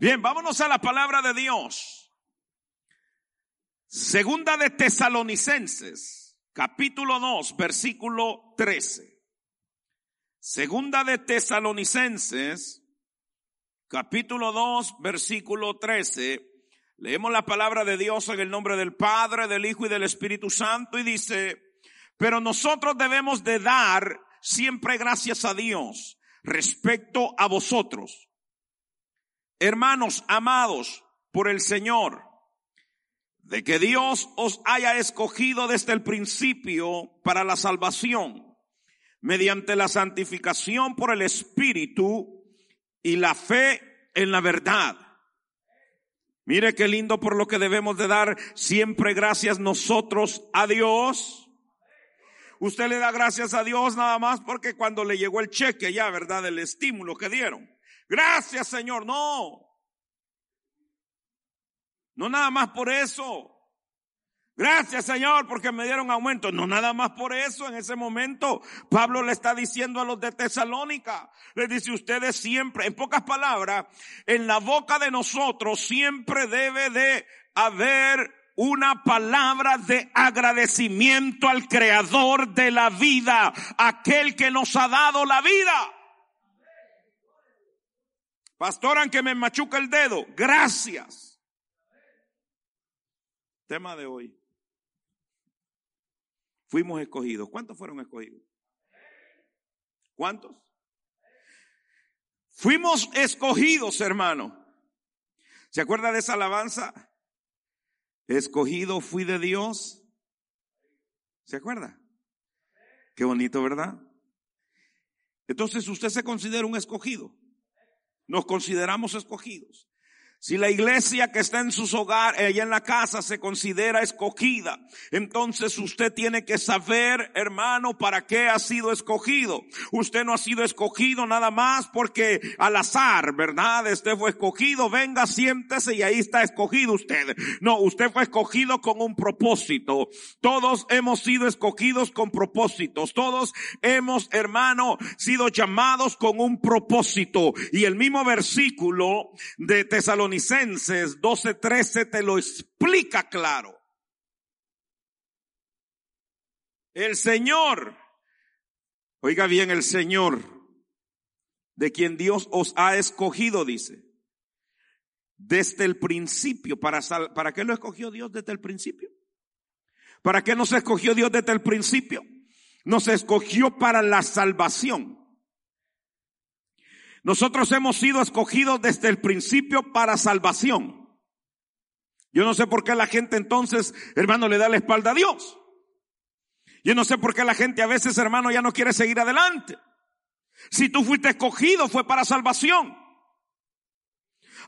Bien, vámonos a la palabra de Dios. Segunda de Tesalonicenses, capítulo 2, versículo 13. Segunda de Tesalonicenses, capítulo 2, versículo 13. Leemos la palabra de Dios en el nombre del Padre, del Hijo y del Espíritu Santo y dice, pero nosotros debemos de dar siempre gracias a Dios respecto a vosotros hermanos amados por el Señor, de que Dios os haya escogido desde el principio para la salvación, mediante la santificación por el Espíritu y la fe en la verdad. Mire qué lindo por lo que debemos de dar siempre gracias nosotros a Dios. Usted le da gracias a Dios nada más porque cuando le llegó el cheque ya, ¿verdad? El estímulo que dieron. Gracias Señor, no. No nada más por eso. Gracias Señor porque me dieron aumento. No nada más por eso. En ese momento Pablo le está diciendo a los de Tesalónica. Le dice ustedes siempre, en pocas palabras, en la boca de nosotros siempre debe de haber una palabra de agradecimiento al creador de la vida, aquel que nos ha dado la vida. Pastor, aunque me machuca el dedo, gracias. Tema de hoy. Fuimos escogidos. ¿Cuántos fueron escogidos? ¿Cuántos? Fuimos escogidos, hermano. ¿Se acuerda de esa alabanza? Escogido fui de Dios. ¿Se acuerda? Qué bonito, ¿verdad? Entonces usted se considera un escogido nos consideramos escogidos. Si la iglesia que está en sus hogares, allá en la casa, se considera escogida, entonces usted tiene que saber, hermano, para qué ha sido escogido. Usted no ha sido escogido nada más porque al azar, ¿verdad? Este fue escogido, venga, siéntese y ahí está escogido usted. No, usted fue escogido con un propósito. Todos hemos sido escogidos con propósitos. Todos hemos, hermano, sido llamados con un propósito. Y el mismo versículo de Tesalonicenses 12:13 te lo explica claro. El Señor, oiga bien, el Señor, de quien Dios os ha escogido, dice, desde el principio, para, ¿para qué lo escogió Dios desde el principio? ¿Para qué nos escogió Dios desde el principio? Nos escogió para la salvación. Nosotros hemos sido escogidos desde el principio para salvación. Yo no sé por qué la gente entonces, hermano, le da la espalda a Dios. Yo no sé por qué la gente a veces, hermano, ya no quiere seguir adelante. Si tú fuiste escogido fue para salvación.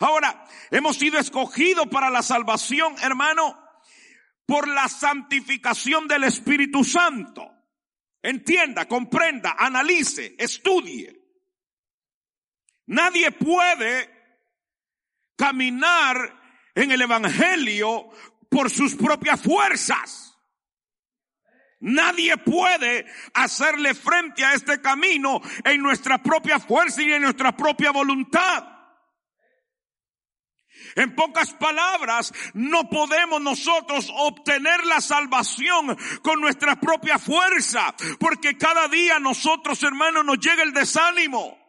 Ahora, hemos sido escogidos para la salvación, hermano, por la santificación del Espíritu Santo. Entienda, comprenda, analice, estudie. Nadie puede caminar en el Evangelio por sus propias fuerzas. Nadie puede hacerle frente a este camino en nuestra propia fuerza y en nuestra propia voluntad. En pocas palabras, no podemos nosotros obtener la salvación con nuestra propia fuerza, porque cada día nosotros, hermanos, nos llega el desánimo.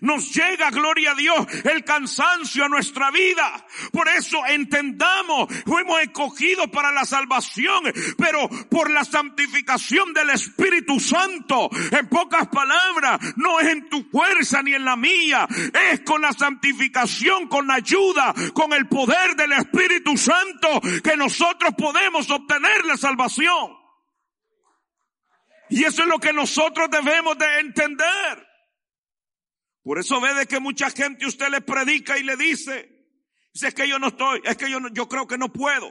Nos llega, gloria a Dios, el cansancio a nuestra vida. Por eso entendamos, fuimos escogidos para la salvación, pero por la santificación del Espíritu Santo. En pocas palabras, no es en tu fuerza ni en la mía, es con la santificación, con la ayuda, con el poder del Espíritu Santo que nosotros podemos obtener la salvación. Y eso es lo que nosotros debemos de entender. Por eso ve de que mucha gente usted le predica y le dice, dice es que yo no estoy, es que yo, yo creo que no puedo.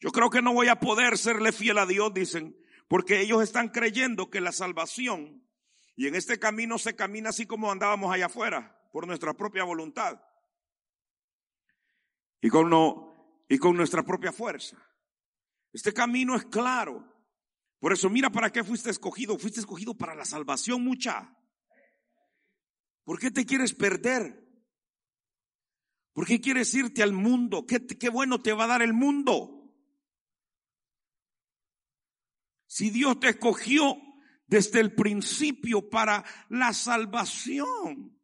Yo creo que no voy a poder serle fiel a Dios, dicen, porque ellos están creyendo que la salvación y en este camino se camina así como andábamos allá afuera, por nuestra propia voluntad. Y con, no, y con nuestra propia fuerza. Este camino es claro. Por eso mira para qué fuiste escogido. Fuiste escogido para la salvación mucha. ¿Por qué te quieres perder? ¿Por qué quieres irte al mundo? ¿Qué, qué bueno te va a dar el mundo? Si Dios te escogió desde el principio para la salvación.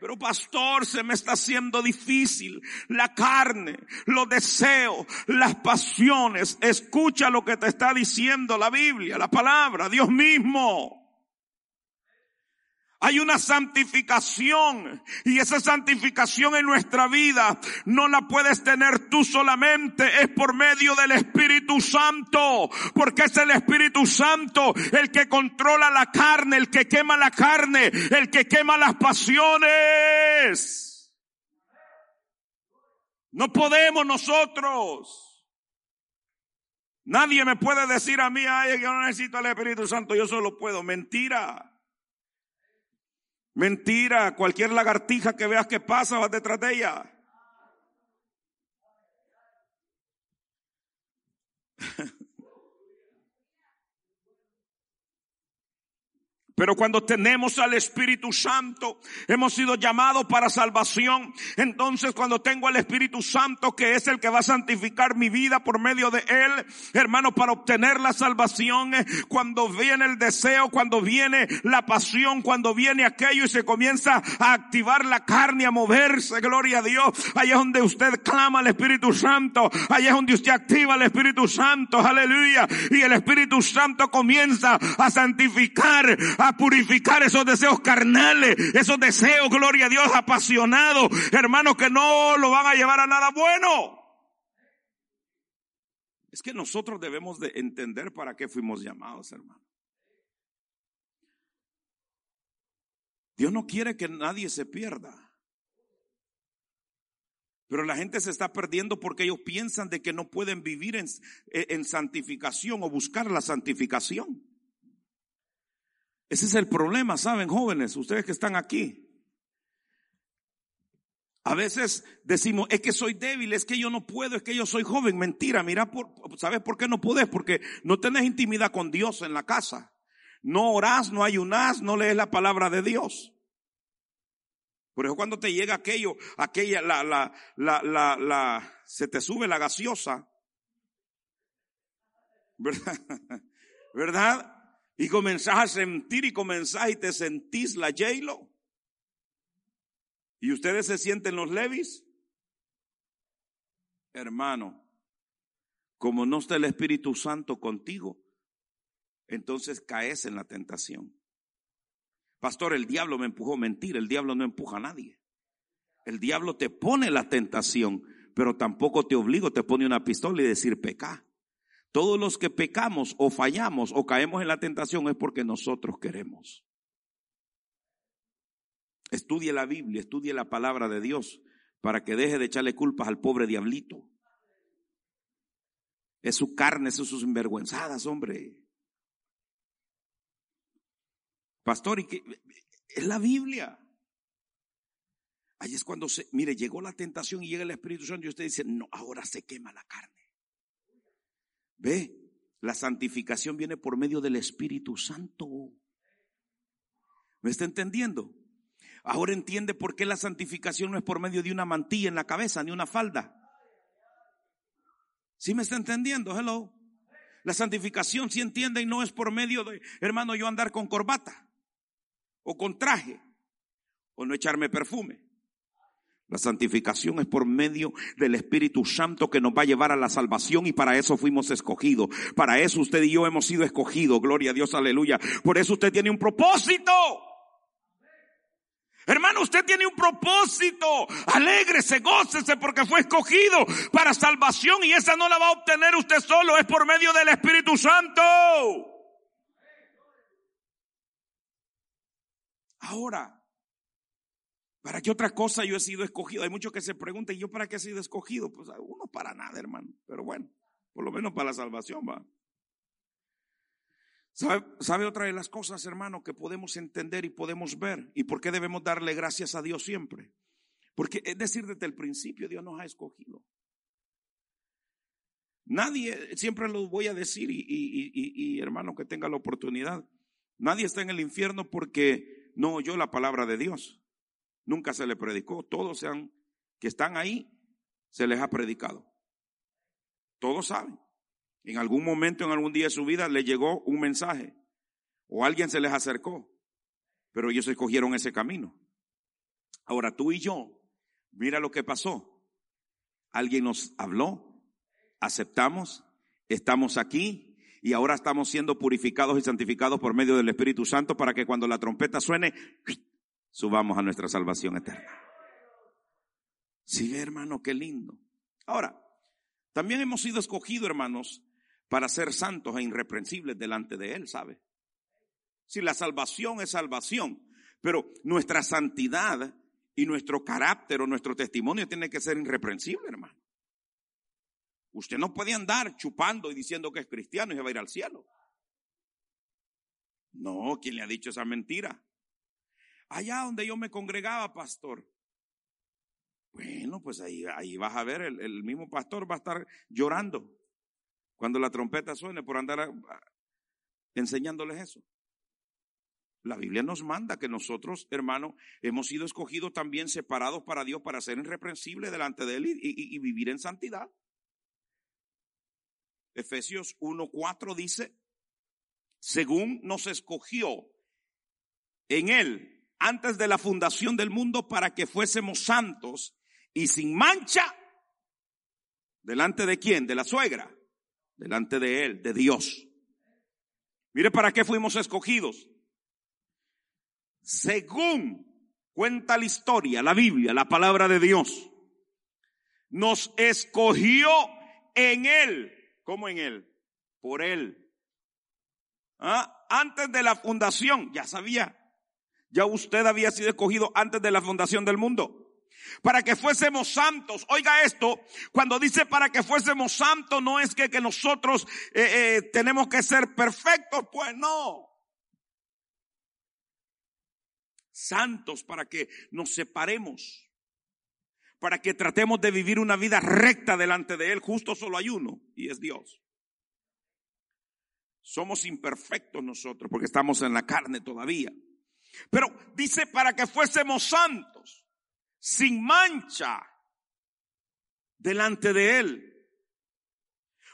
Pero pastor, se me está haciendo difícil. La carne, los deseos, las pasiones. Escucha lo que te está diciendo la Biblia, la palabra, Dios mismo. Hay una santificación y esa santificación en nuestra vida no la puedes tener tú solamente, es por medio del Espíritu Santo, porque es el Espíritu Santo el que controla la carne, el que quema la carne, el que quema las pasiones. No podemos nosotros. Nadie me puede decir a mí, ay, yo no necesito el Espíritu Santo, yo solo puedo. Mentira. Mentira, cualquier lagartija que veas que pasa, va detrás de ella. Pero cuando tenemos al Espíritu Santo, hemos sido llamados para salvación. Entonces cuando tengo al Espíritu Santo, que es el que va a santificar mi vida por medio de Él, hermano, para obtener la salvación, eh, cuando viene el deseo, cuando viene la pasión, cuando viene aquello y se comienza a activar la carne, a moverse, gloria a Dios. Ahí es donde usted clama al Espíritu Santo. Ahí es donde usted activa al Espíritu Santo. Aleluya. Y el Espíritu Santo comienza a santificar, purificar esos deseos carnales, esos deseos, gloria a Dios, apasionados, hermanos, que no lo van a llevar a nada bueno. Es que nosotros debemos de entender para qué fuimos llamados, hermano. Dios no quiere que nadie se pierda. Pero la gente se está perdiendo porque ellos piensan de que no pueden vivir en, en santificación o buscar la santificación. Ese es el problema, ¿saben, jóvenes? Ustedes que están aquí. A veces decimos, es que soy débil, es que yo no puedo, es que yo soy joven. Mentira, mira, por, ¿sabes por qué no puedes? Porque no tenés intimidad con Dios en la casa. No orás, no ayunás, no lees la palabra de Dios. Por eso cuando te llega aquello, aquella, la, la, la, la, la, se te sube la gaseosa. ¿Verdad? ¿Verdad? Y comenzás a sentir y comenzás y te sentís la j ¿Y ustedes se sienten los levis? Hermano, como no está el Espíritu Santo contigo, entonces caes en la tentación. Pastor, el diablo me empujó. Mentira, el diablo no empuja a nadie. El diablo te pone la tentación, pero tampoco te obliga, te pone una pistola y decir peca. Todos los que pecamos o fallamos o caemos en la tentación es porque nosotros queremos. Estudie la Biblia, estudie la palabra de Dios para que deje de echarle culpas al pobre diablito. Es su carne, es sus envergüenzadas, hombre. Pastor. Es la Biblia. Ahí es cuando se, mire, llegó la tentación y llega el Espíritu Santo y usted dice, no, ahora se quema la carne. Ve, la santificación viene por medio del Espíritu Santo. ¿Me está entendiendo? Ahora entiende por qué la santificación no es por medio de una mantilla en la cabeza ni una falda. ¿Sí me está entendiendo? Hello. La santificación, si entiende, y no es por medio de, hermano, yo andar con corbata o con traje o no echarme perfume. La santificación es por medio del Espíritu Santo que nos va a llevar a la salvación y para eso fuimos escogidos. Para eso usted y yo hemos sido escogidos. Gloria a Dios, aleluya. Por eso usted tiene un propósito. Hermano, usted tiene un propósito. Alégrese, gócese porque fue escogido para salvación y esa no la va a obtener usted solo, es por medio del Espíritu Santo. Ahora, ¿Para qué otra cosa yo he sido escogido? Hay muchos que se preguntan, ¿y yo para qué he sido escogido? Pues uno para nada, hermano. Pero bueno, por lo menos para la salvación va. ¿Sabe, ¿Sabe, otra de las cosas, hermano, que podemos entender y podemos ver? ¿Y por qué debemos darle gracias a Dios siempre? Porque es decir, desde el principio Dios nos ha escogido. Nadie, siempre lo voy a decir y, y hermano que tenga la oportunidad, nadie está en el infierno porque no oyó la palabra de Dios nunca se le predicó, todos se han que están ahí se les ha predicado. Todos saben. En algún momento, en algún día de su vida, le llegó un mensaje o alguien se les acercó, pero ellos escogieron ese camino. Ahora tú y yo, mira lo que pasó. Alguien nos habló, aceptamos, estamos aquí y ahora estamos siendo purificados y santificados por medio del Espíritu Santo para que cuando la trompeta suene, subamos a nuestra salvación eterna. Sí, hermano, qué lindo. Ahora, también hemos sido escogidos, hermanos, para ser santos e irreprensibles delante de Él, ¿sabe? Si la salvación es salvación, pero nuestra santidad y nuestro carácter o nuestro testimonio tiene que ser irreprensible, hermano. Usted no puede andar chupando y diciendo que es cristiano y se va a ir al cielo. No, ¿quién le ha dicho esa mentira? Allá donde yo me congregaba, pastor. Bueno, pues ahí, ahí vas a ver, el, el mismo pastor va a estar llorando cuando la trompeta suene por andar enseñándoles eso. La Biblia nos manda que nosotros, hermano, hemos sido escogidos también separados para Dios para ser irreprensibles delante de Él y, vivir en santidad. Efesios 1.4 dice, según nos escogió en Él antes de la fundación del mundo para que fuésemos santos y sin mancha, delante de quién? De la suegra, delante de Él, de Dios. Mire para qué fuimos escogidos según cuenta la historia, la Biblia, la palabra de Dios, nos escogió en Él. ¿Cómo en Él? Por Él. ¿Ah? Antes de la fundación, ya sabía. Ya usted había sido escogido antes de la fundación del mundo. Para que fuésemos santos. Oiga esto, cuando dice para que fuésemos santos, no es que, que nosotros eh, eh, tenemos que ser perfectos, pues no santos para que nos separemos, para que tratemos de vivir una vida recta delante de Él. Justo solo hay uno y es Dios. Somos imperfectos nosotros porque estamos en la carne todavía. Pero dice para que fuésemos santos, sin mancha, delante de Él.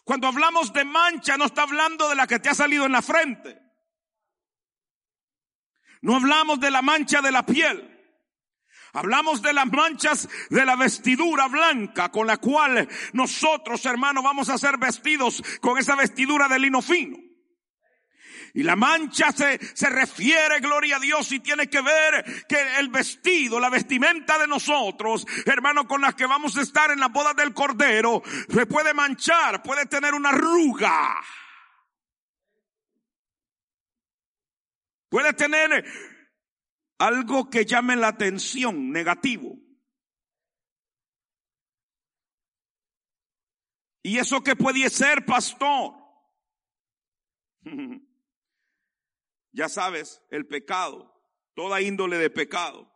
Cuando hablamos de mancha, no está hablando de la que te ha salido en la frente. No hablamos de la mancha de la piel. Hablamos de las manchas de la vestidura blanca con la cual nosotros, hermanos, vamos a ser vestidos con esa vestidura de lino fino. Y la mancha se, se refiere, gloria a Dios, y tiene que ver que el vestido, la vestimenta de nosotros, hermano, con las que vamos a estar en la boda del Cordero, se puede manchar, puede tener una arruga. Puede tener algo que llame la atención, negativo. ¿Y eso qué puede ser, pastor? ya sabes, el pecado, toda índole de pecado.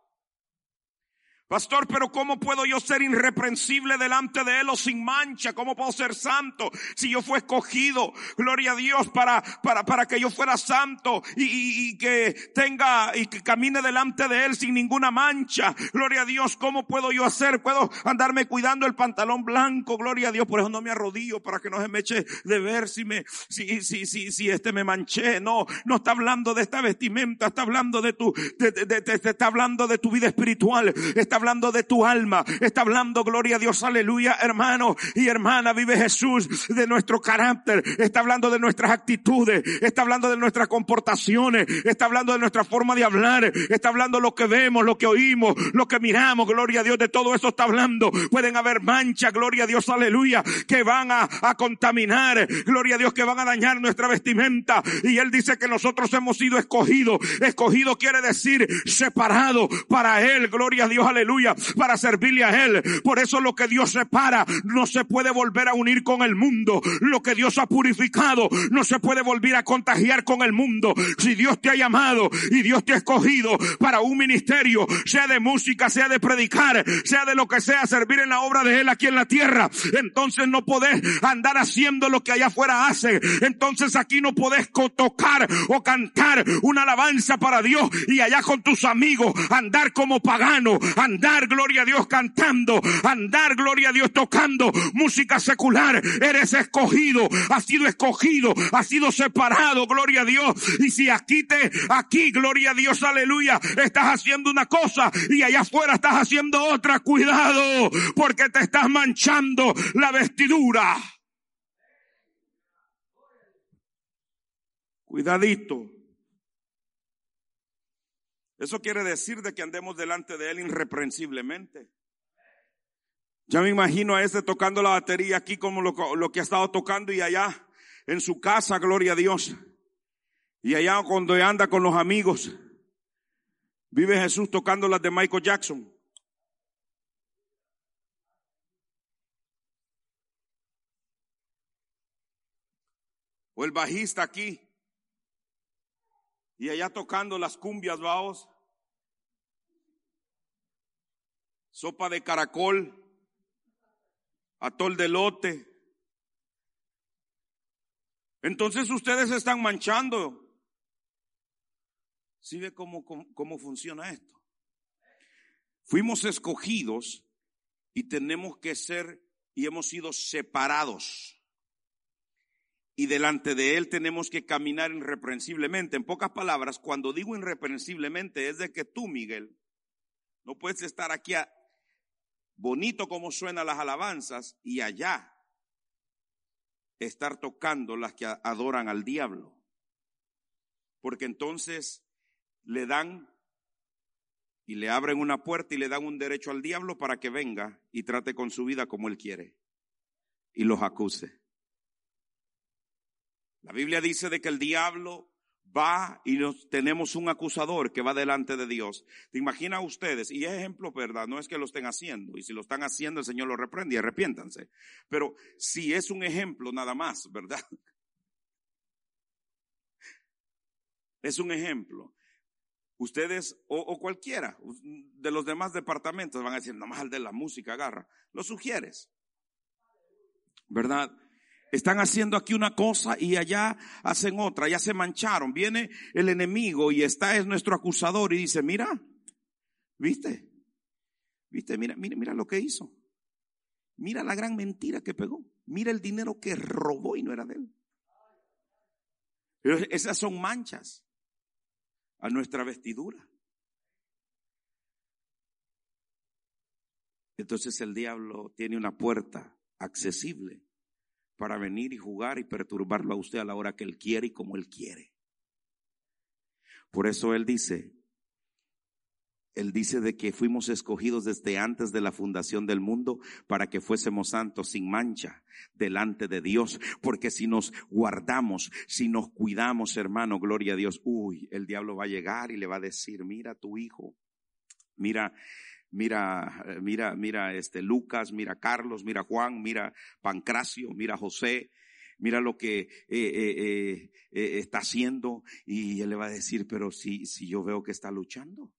Pastor, pero ¿cómo puedo yo ser irreprensible delante de Él o sin mancha? ¿Cómo puedo ser santo si yo fui escogido, gloria a Dios, para, para, para que yo fuera santo y, y, que tenga y que camine delante de Él sin ninguna mancha? Gloria a Dios, ¿cómo puedo yo hacer? ¿Puedo andarme cuidando el pantalón blanco? Gloria a Dios, por eso no me arrodillo para que no se me eche de ver si me, si, si, si, si este me manché. No, no está hablando de esta vestimenta, está hablando de tu, de, de, de, está hablando de tu vida espiritual, está hablando de tu alma, está hablando, gloria a Dios, aleluya, hermano y hermana, vive Jesús de nuestro carácter, está hablando de nuestras actitudes, está hablando de nuestras comportaciones, está hablando de nuestra forma de hablar, está hablando lo que vemos, lo que oímos, lo que miramos, gloria a Dios, de todo eso está hablando. Pueden haber manchas, gloria a Dios, aleluya, que van a, a contaminar, gloria a Dios, que van a dañar nuestra vestimenta. Y Él dice que nosotros hemos sido escogidos. Escogido quiere decir separado para Él, gloria a Dios, aleluya para servirle a Él. Por eso lo que Dios separa no se puede volver a unir con el mundo. Lo que Dios ha purificado no se puede volver a contagiar con el mundo. Si Dios te ha llamado y Dios te ha escogido para un ministerio, sea de música, sea de predicar, sea de lo que sea, servir en la obra de Él aquí en la tierra, entonces no podés andar haciendo lo que allá afuera hacen. Entonces aquí no podés tocar o cantar una alabanza para Dios y allá con tus amigos andar como pagano, andar, gloria a Dios, cantando, andar, gloria a Dios, tocando música secular. Eres escogido, has sido escogido, has sido separado, gloria a Dios. Y si aquí te, aquí, gloria a Dios, aleluya, estás haciendo una cosa y allá afuera estás haciendo otra, cuidado, porque te estás manchando la vestidura. Cuidadito. Eso quiere decir de que andemos delante de Él irreprensiblemente. Ya me imagino a este tocando la batería aquí como lo, lo, que ha estado tocando y allá en su casa, gloria a Dios. Y allá cuando anda con los amigos, vive Jesús tocando las de Michael Jackson. O el bajista aquí, y allá tocando las cumbias, vaos. Sopa de caracol, atol de lote. Entonces ustedes están manchando. ¿Sí ve cómo, cómo, cómo funciona esto? Fuimos escogidos y tenemos que ser y hemos sido separados y delante de Él tenemos que caminar irreprensiblemente. En pocas palabras, cuando digo irreprensiblemente es de que tú, Miguel, no puedes estar aquí bonito como suenan las alabanzas y allá estar tocando las que adoran al diablo. Porque entonces le dan y le abren una puerta y le dan un derecho al diablo para que venga y trate con su vida como él quiere y los acuse. La Biblia dice de que el diablo va y nos, tenemos un acusador que va delante de Dios. ¿Te imaginas ustedes? Y es ejemplo, ¿verdad? No es que lo estén haciendo. Y si lo están haciendo, el Señor lo reprende y arrepiéntanse. Pero si es un ejemplo nada más, ¿verdad? Es un ejemplo. Ustedes o, cualquiera de los demás departamentos van a decir, nomás al de la música agarra. Lo sugieres. ¿Verdad? Están haciendo aquí una cosa y allá hacen otra, ya se mancharon. Viene el enemigo y está es nuestro acusador y dice, mira, ¿viste? ¿Viste? Mira, mira, mira lo que hizo. Mira la gran mentira que pegó. Mira el dinero que robó y no era de él. Esas son manchas a nuestra vestidura. Entonces el diablo tiene una puerta accesible para venir y jugar y perturbarlo a usted a la hora que él quiere y como él quiere. Por eso él dice, él dice de que fuimos escogidos desde antes de la fundación del mundo para que fuésemos santos sin mancha delante de Dios. Porque si nos guardamos, si nos cuidamos, hermano, gloria a Dios, uy, el diablo va a llegar y le va a decir, mira tu hijo, mira, mira, eh, mira, mira este Lucas, mira Carlos, mira Juan, mira Pancracio, mira José, mira lo que eh, eh, está haciendo y él le va a decir, pero si, si yo veo que está luchando.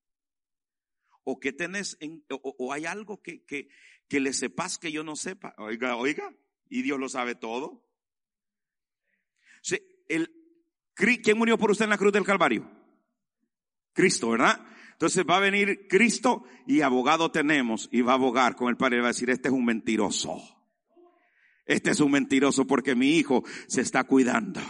O que tenés, en, o, hay algo que, que, que le sepas que yo no sepa. Oiga, oiga, y Dios lo sabe todo. el, ¿Quién murió por usted en la cruz del Calvario? Cristo, ¿verdad? Entonces va a venir Cristo y abogado tenemos y va a abogar con el Padre y va a decir, este es un mentiroso. Este es un mentiroso porque mi hijo se está cuidando.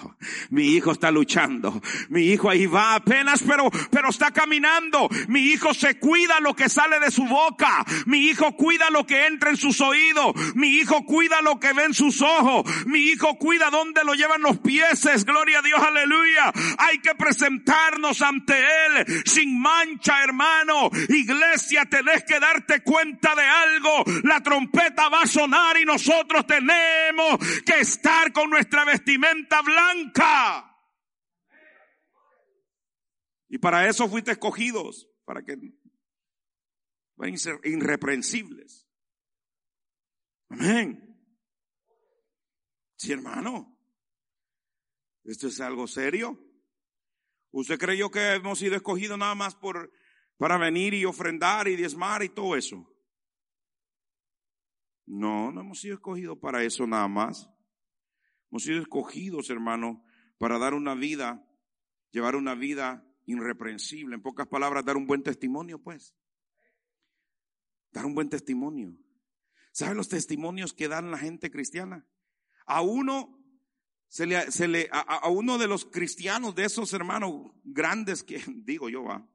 Mi hijo está luchando. Mi hijo ahí va apenas, pero, pero está caminando. Mi hijo se cuida lo que sale de su boca. Mi hijo cuida lo que entra en sus oídos. Mi hijo cuida lo que ve en sus ojos. Mi hijo cuida dónde lo llevan los pies. Gloria a Dios, aleluya. Hay que presentarnos ante Él sin mancha, hermano. Iglesia, tenés que darte cuenta de algo. La trompeta va a sonar y nosotros tenemos tenemos que estar con nuestra vestimenta blanca. Y para eso fuiste escogidos, para que vayan ser irreprensibles. Amén. Sí, hermano. Esto es algo serio. ¿Usted creyó que hemos sido escogidos nada más por, para venir y ofrendar y diezmar y todo eso? No, no hemos sido escogidos para eso nada más. Hemos sido escogidos, hermano, para dar una vida, llevar una vida irreprensible. En pocas palabras, dar un buen testimonio, pues. Dar un buen testimonio. ¿Sabe los testimonios que dan la gente cristiana? A uno se le, se le a, a, uno de los cristianos, de esos hermanos grandes que digo yo, va,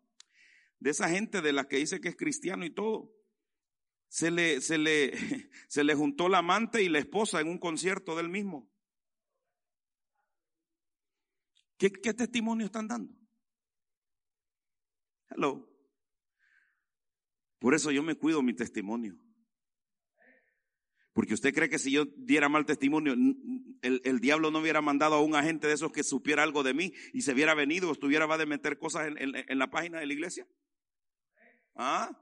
de esa gente de la que dice que es cristiano y todo, se le, se le, se le juntó la amante y la esposa en un concierto del mismo. ¿Qué, qué testimonio están dando? Hello. Por eso yo me cuido mi testimonio. Porque usted cree que si yo diera mal testimonio, el, el, diablo no hubiera mandado a un agente de esos que supiera algo de mí y se hubiera venido o estuviera va de meter cosas en, en, en la página de la iglesia. ¿Ah?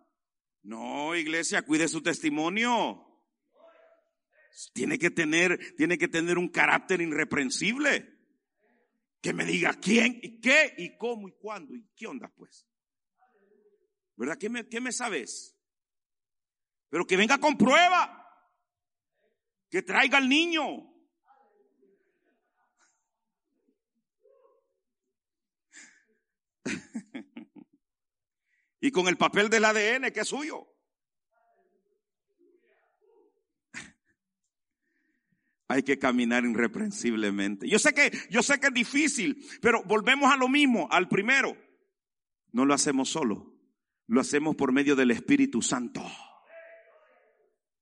No, iglesia, cuide su testimonio. Tiene que tener, tiene que tener un carácter irreprensible. Que me diga quién y qué y cómo y cuándo y qué onda pues. ¿Verdad? ¿Qué me, qué me sabes? Pero que venga con prueba que traiga al niño. Y con el papel del ADN que es suyo. Hay que caminar irreprensiblemente. Yo sé que, yo sé que es difícil, pero volvemos a lo mismo, al primero. No lo hacemos solo, lo hacemos por medio del Espíritu Santo.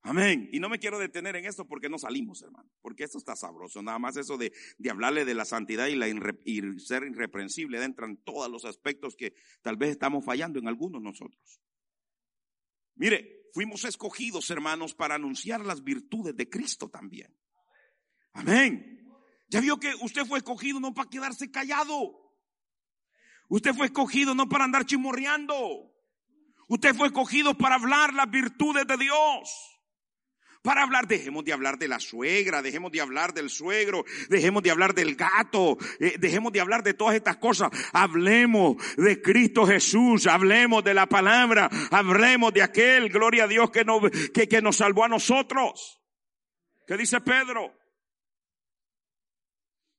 Amén. Y no me quiero detener en esto porque no salimos, hermano. Porque esto está sabroso. Nada más eso de, de hablarle de la santidad y, la ser irreprensible. Entran todos los aspectos que tal vez estamos fallando en algunos nosotros. Mire, fuimos escogidos, hermanos, para anunciar las virtudes de Cristo también. Amén. Ya vio que usted fue escogido no para quedarse callado. Usted fue escogido no para andar chimorreando. Usted fue escogido para hablar las virtudes de Dios para hablar, dejemos de hablar de la suegra, dejemos de hablar del suegro, dejemos de hablar del gato, eh, dejemos de hablar de todas estas cosas. Hablemos de Cristo Jesús, hablemos de la palabra, hablemos de aquel, gloria a Dios, que que, que nos salvó a nosotros. ¿Qué dice Pedro?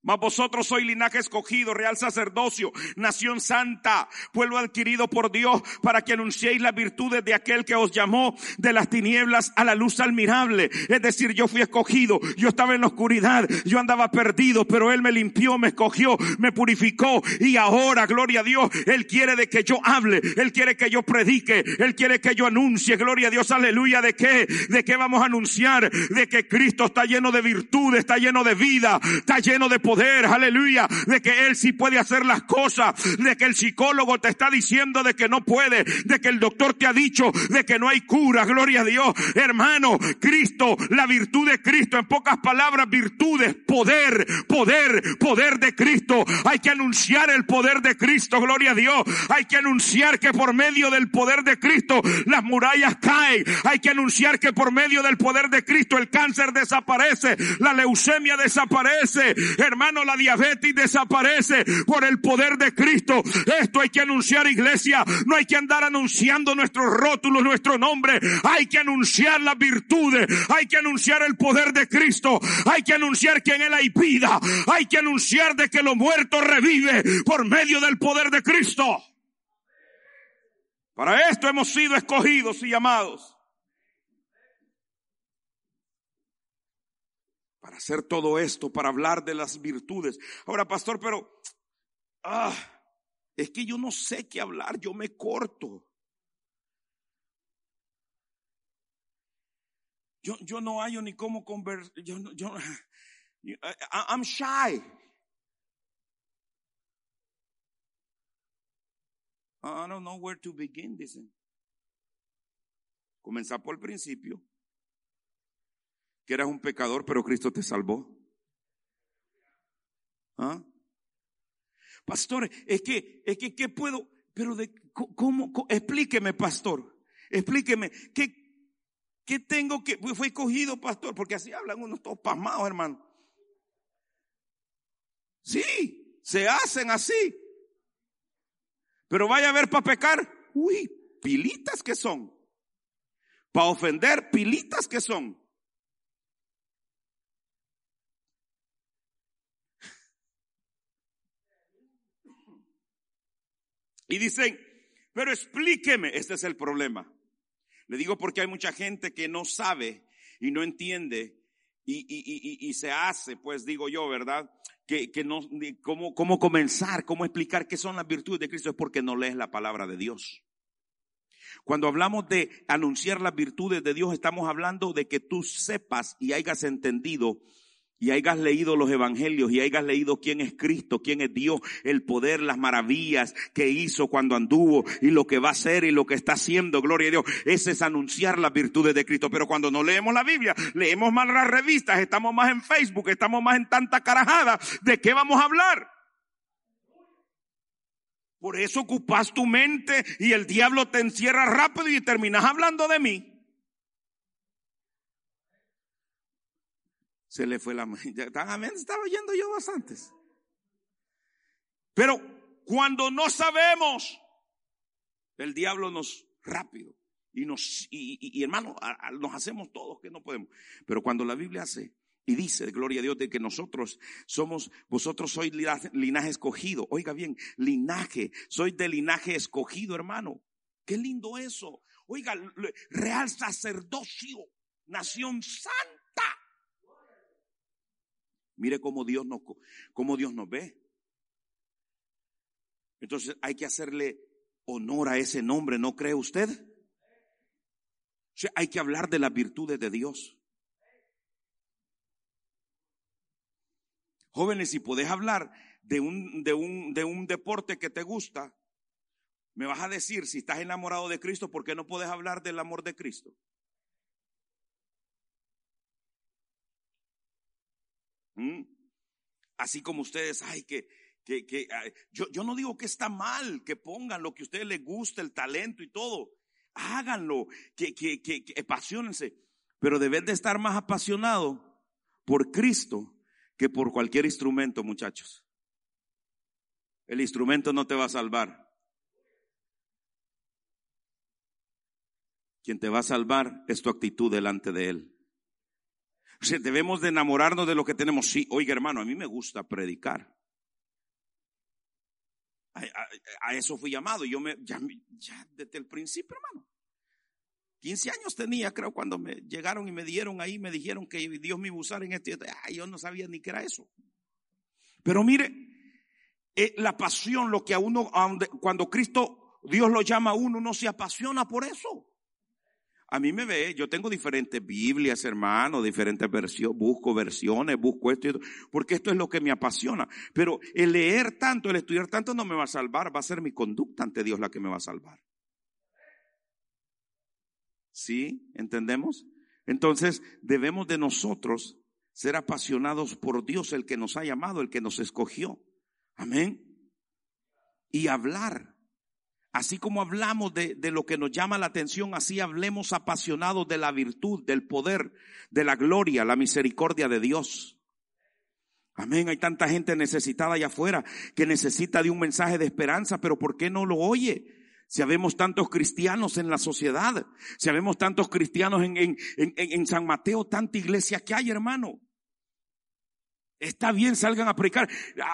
Mas vosotros sois linaje escogido, real sacerdocio, nación santa, pueblo adquirido por Dios, para que anunciéis las virtudes de aquel que os llamó de las tinieblas a la luz admirable. Es decir, yo fui escogido, yo estaba en la oscuridad, yo andaba perdido, pero Él me limpió, me escogió, me purificó y ahora, gloria a Dios, Él quiere de que yo hable, Él quiere que yo predique, Él quiere que yo anuncie, gloria a Dios, aleluya, ¿de qué? ¿De qué vamos a anunciar? De que Cristo está lleno de virtudes, está lleno de vida, está lleno de poder, aleluya, de que Él sí puede hacer las cosas, de que el psicólogo te está diciendo de que no puede, de que el doctor te ha dicho de que no hay cura, gloria a Dios. Hermano, Cristo, la virtud de Cristo, en pocas palabras, virtudes, poder, poder, poder de Cristo. Hay que anunciar el poder de Cristo, gloria a Dios. Hay que anunciar que por medio del poder de Cristo las murallas caen. Hay que anunciar que por medio del poder de Cristo el cáncer desaparece, la leucemia desaparece. Hermano, la diabetes desaparece por el poder de Cristo. Esto hay que anunciar iglesia. No hay que andar anunciando nuestros rótulos, nuestro nombre. Hay que anunciar las virtudes. Hay que anunciar el poder de Cristo. Hay que anunciar que en Él hay vida. Hay que anunciar de que lo muerto revive por medio del poder de Cristo. Para esto hemos sido escogidos y llamados. Hacer todo esto, para hablar de las virtudes. Ahora, pastor, pero, ah, es que yo no sé qué hablar, yo me corto. Yo, yo no hallo ni cómo conversar, yo, yo, I'm shy. I don't know where to begin, dicen. Comenzar por el principio que eras un pecador, pero Cristo te salvó. ¿Ah? Pastor, es que, es que, ¿qué puedo? Pero de, ¿cómo? Explíqueme, pastor. Explíqueme, ¿qué, qué tengo que, fue cogido, pastor? Porque así hablan unos todos pasmados, hermano. Sí, se hacen así. Pero vaya a ver para pecar. Uy, pilitas que son. Para ofender, pilitas que son. Y dicen, pero explíqueme, este es el problema. Le digo porque hay mucha gente que no sabe y no entiende y, se hace, pues digo yo, ¿verdad? Que, que no, cómo, cómo comenzar, cómo explicar qué son las virtudes de Cristo es porque no lees la palabra de Dios. Cuando hablamos de anunciar las virtudes de Dios, estamos hablando de que tú sepas y hayas entendido y hayas leído los evangelios y hayas leído quién es Cristo, quién es Dios, el poder, las maravillas que hizo cuando anduvo y lo que va a hacer y lo que está haciendo, gloria a Dios. Ese es anunciar las virtudes de Cristo. Pero cuando no leemos la Biblia, leemos más las revistas, estamos más en Facebook, estamos más en tanta carajada, ¿de qué vamos a hablar? Por eso ocupas tu mente y el diablo te encierra rápido y terminas hablando de mí. Se le fue la mano. Estaba oyendo yo bastantes. Pero cuando no sabemos, el diablo nos rápido y nos y, hermano nos hacemos todos que no podemos. Pero cuando la Biblia hace y dice, gloria a Dios, de que nosotros somos, vosotros sois linaje, escogido. Oiga bien, linaje, soy de linaje escogido, hermano. Qué lindo eso. Oiga, real sacerdocio, nación santa Mire cómo Dios nos, cómo Dios nos ve. Entonces hay que hacerle honor a ese nombre, ¿no cree usted? Hay que hablar de las virtudes de Dios. Jóvenes, si podés hablar de un, de un, de un deporte que te gusta, me vas a decir, si estás enamorado de Cristo, ¿por qué no puedes hablar del amor de Cristo? ¿Mm? Así como ustedes, ay, que, que, que yo, yo no digo que está mal que pongan lo que a ustedes les gusta, el talento y todo. Háganlo, que, que, que, que apasionense. Pero deben de estar más apasionados por Cristo que por cualquier instrumento, muchachos. El instrumento no te va a salvar. Quien te va a salvar es tu actitud delante de Él debemos de enamorarnos de lo que tenemos. Sí, oiga hermano, a mí me gusta predicar. A, eso fui llamado. Yo me, ya, desde el principio, hermano. 15 años tenía, creo, cuando me llegaron y me dieron ahí, me dijeron que Dios me iba a usar en este. Ay, yo no sabía ni qué era eso. Pero mire, eh, la pasión, lo que a uno, cuando Cristo, Dios lo llama a uno, uno se apasiona por eso. A mí me ve, yo tengo diferentes Biblias, hermano, diferentes versiones, busco versiones, busco esto y esto, porque esto es lo que me apasiona. Pero el leer tanto, el estudiar tanto no me va a salvar, va a ser mi conducta ante Dios la que me va a salvar. ¿Sí? ¿Entendemos? Entonces debemos de nosotros ser apasionados por Dios, el que nos ha llamado, el que nos escogió. Amén. Y hablar Así como hablamos de, de, lo que nos llama la atención, así hablemos apasionados de la virtud, del poder, de la gloria, la misericordia de Dios. Amén. Hay tanta gente necesitada allá afuera que necesita de un mensaje de esperanza, pero ¿por qué no lo oye? Si habemos tantos cristianos en la sociedad, si habemos tantos cristianos en, en, en, en San Mateo, tanta iglesia que hay, hermano. Está bien, salgan a predicar.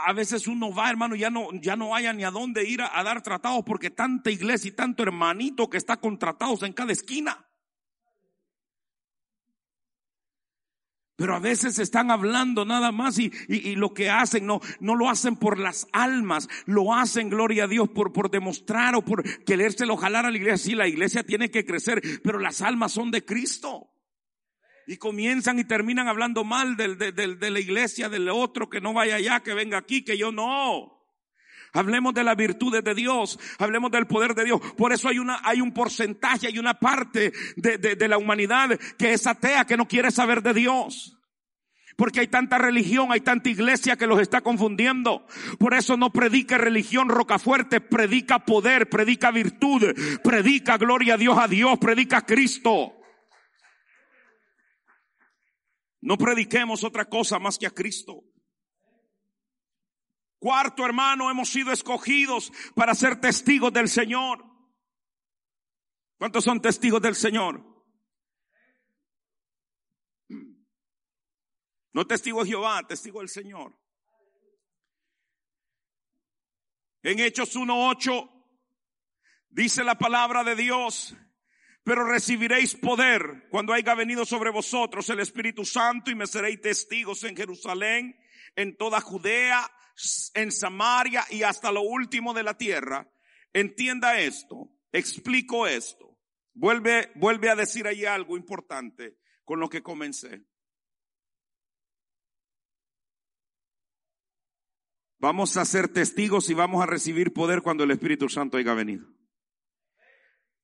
A veces uno va, hermano, ya no, ya no haya ni a dónde ir a, dar tratados porque tanta iglesia y tanto hermanito que está contratados en cada esquina. Pero a veces están hablando nada más y, y, lo que hacen no, no lo hacen por las almas, lo hacen, gloria a Dios, por, por demostrar o por querérselo jalar a la iglesia. Sí, la iglesia tiene que crecer, pero las almas son de Cristo y comienzan y terminan hablando mal del, de la iglesia, del otro, que no vaya allá, que venga aquí, que yo no. Hablemos de las virtudes de Dios, hablemos del poder de Dios. Por eso hay una, hay un porcentaje, hay una parte de, la humanidad que es atea, que no quiere saber de Dios. Porque hay tanta religión, hay tanta iglesia que los está confundiendo. Por eso no predica religión rocafuerte, predica poder, predica virtud, predica gloria a Dios, a Dios, predica a Cristo. No prediquemos otra cosa más que a Cristo. Cuarto hermano, hemos sido escogidos para ser testigos del Señor. ¿Cuántos son testigos del Señor? No testigo de Jehová, testigo del Señor. En Hechos 1.8 dice la palabra de Dios Pero recibiréis poder cuando haya venido sobre vosotros el Espíritu Santo y me seréis testigos en Jerusalén, en toda Judea, en Samaria y hasta lo último de la tierra. Entienda esto, explico esto. Vuelve, vuelve a decir ahí algo importante con lo que comencé. Vamos a ser testigos y vamos a recibir poder cuando el Espíritu Santo haya venido.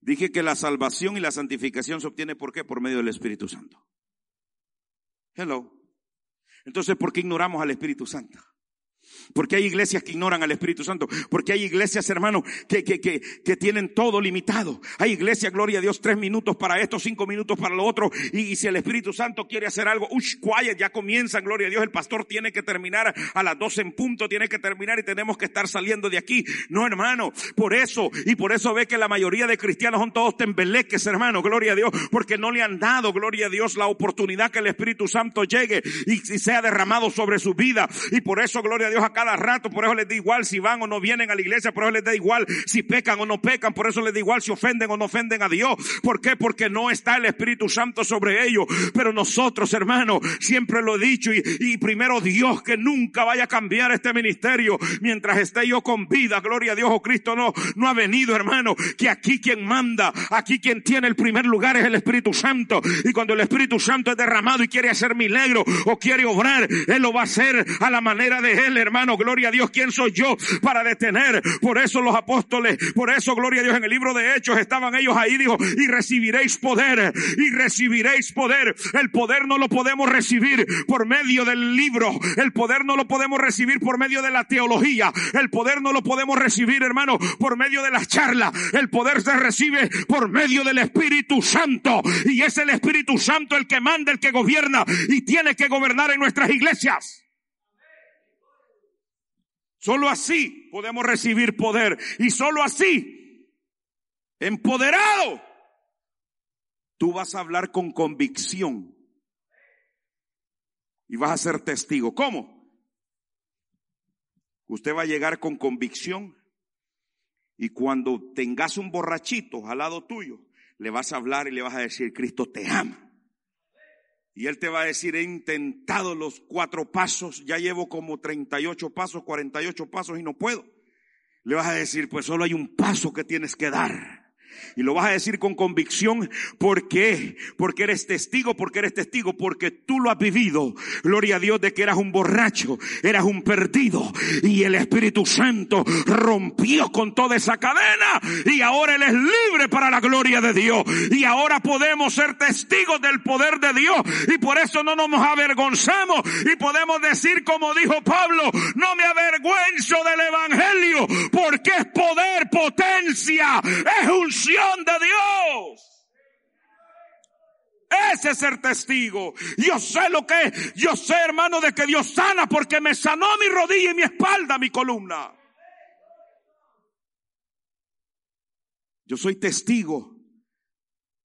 Dije que la salvación y la santificación se obtiene por qué? Por medio del Espíritu Santo. Hello. Entonces, ¿por qué ignoramos al Espíritu Santo? Porque hay iglesias que ignoran al Espíritu Santo. Porque hay iglesias, hermanos, que, que, que, que, tienen todo limitado. Hay iglesias, gloria a Dios, tres minutos para esto, cinco minutos para lo otro. Y, si el Espíritu Santo quiere hacer algo, ush, quiet, ya comienza, gloria a Dios. El pastor tiene que terminar a las doce en punto, tiene que terminar y tenemos que estar saliendo de aquí. No, hermano, por eso, y por eso ve que la mayoría de cristianos son todos tembeleques, hermano, gloria a Dios, porque no le han dado, gloria a Dios, la oportunidad que el Espíritu Santo llegue y, y sea derramado sobre su vida. Y por eso, gloria a Dios, cada rato, por eso les da igual si van o no vienen a la iglesia, por eso les da igual si pecan o no pecan, por eso les da igual si ofenden o no ofenden a Dios. ¿Por qué? Porque no está el Espíritu Santo sobre ellos. Pero nosotros, hermanos, siempre lo he dicho y, y primero Dios que nunca vaya a cambiar este ministerio mientras esté yo con vida. Gloria a Dios, o oh Cristo no, no ha venido, hermano, que aquí quien manda, aquí quien tiene el primer lugar es el Espíritu Santo. Y cuando el Espíritu Santo es derramado y quiere hacer milagro o quiere obrar, Él lo va a hacer a la manera de Él, hermano. Gloria a Dios, ¿quién soy yo para detener? Por eso los apóstoles, por eso, gloria a Dios, en el libro de Hechos estaban ellos ahí, dijo, y recibiréis poder, y recibiréis poder. El poder no lo podemos recibir por medio del libro, el poder no lo podemos recibir por medio de la teología, el poder no lo podemos recibir, hermano, por medio de las charlas, el poder se recibe por medio del Espíritu Santo, y es el Espíritu Santo el que manda, el que gobierna, y tiene que gobernar en nuestras iglesias. Solo así podemos recibir poder. Y solo así, empoderado, tú vas a hablar con convicción. Y vas a ser testigo. ¿Cómo? Usted va a llegar con convicción. Y cuando tengas un borrachito al lado tuyo, le vas a hablar y le vas a decir, Cristo te ama. Y él te va a decir, he intentado los cuatro pasos, ya llevo como 38 pasos, 48 pasos y no puedo. Le vas a decir, pues solo hay un paso que tienes que dar. Y lo vas a decir con convicción. ¿Por qué? Porque eres testigo, porque eres testigo, porque tú lo has vivido. Gloria a Dios de que eras un borracho, eras un perdido. Y el Espíritu Santo rompió con toda esa cadena. Y ahora Él es libre para la gloria de Dios. Y ahora podemos ser testigos del poder de Dios. Y por eso no nos avergonzamos. Y podemos decir como dijo Pablo, no me avergüenzo del Evangelio, porque es poder, potencia, es un de Dios. Ese es ser testigo. Yo sé lo que es. Yo sé, hermano, de que Dios sana porque me sanó mi rodilla y mi espalda, mi columna. Yo soy testigo.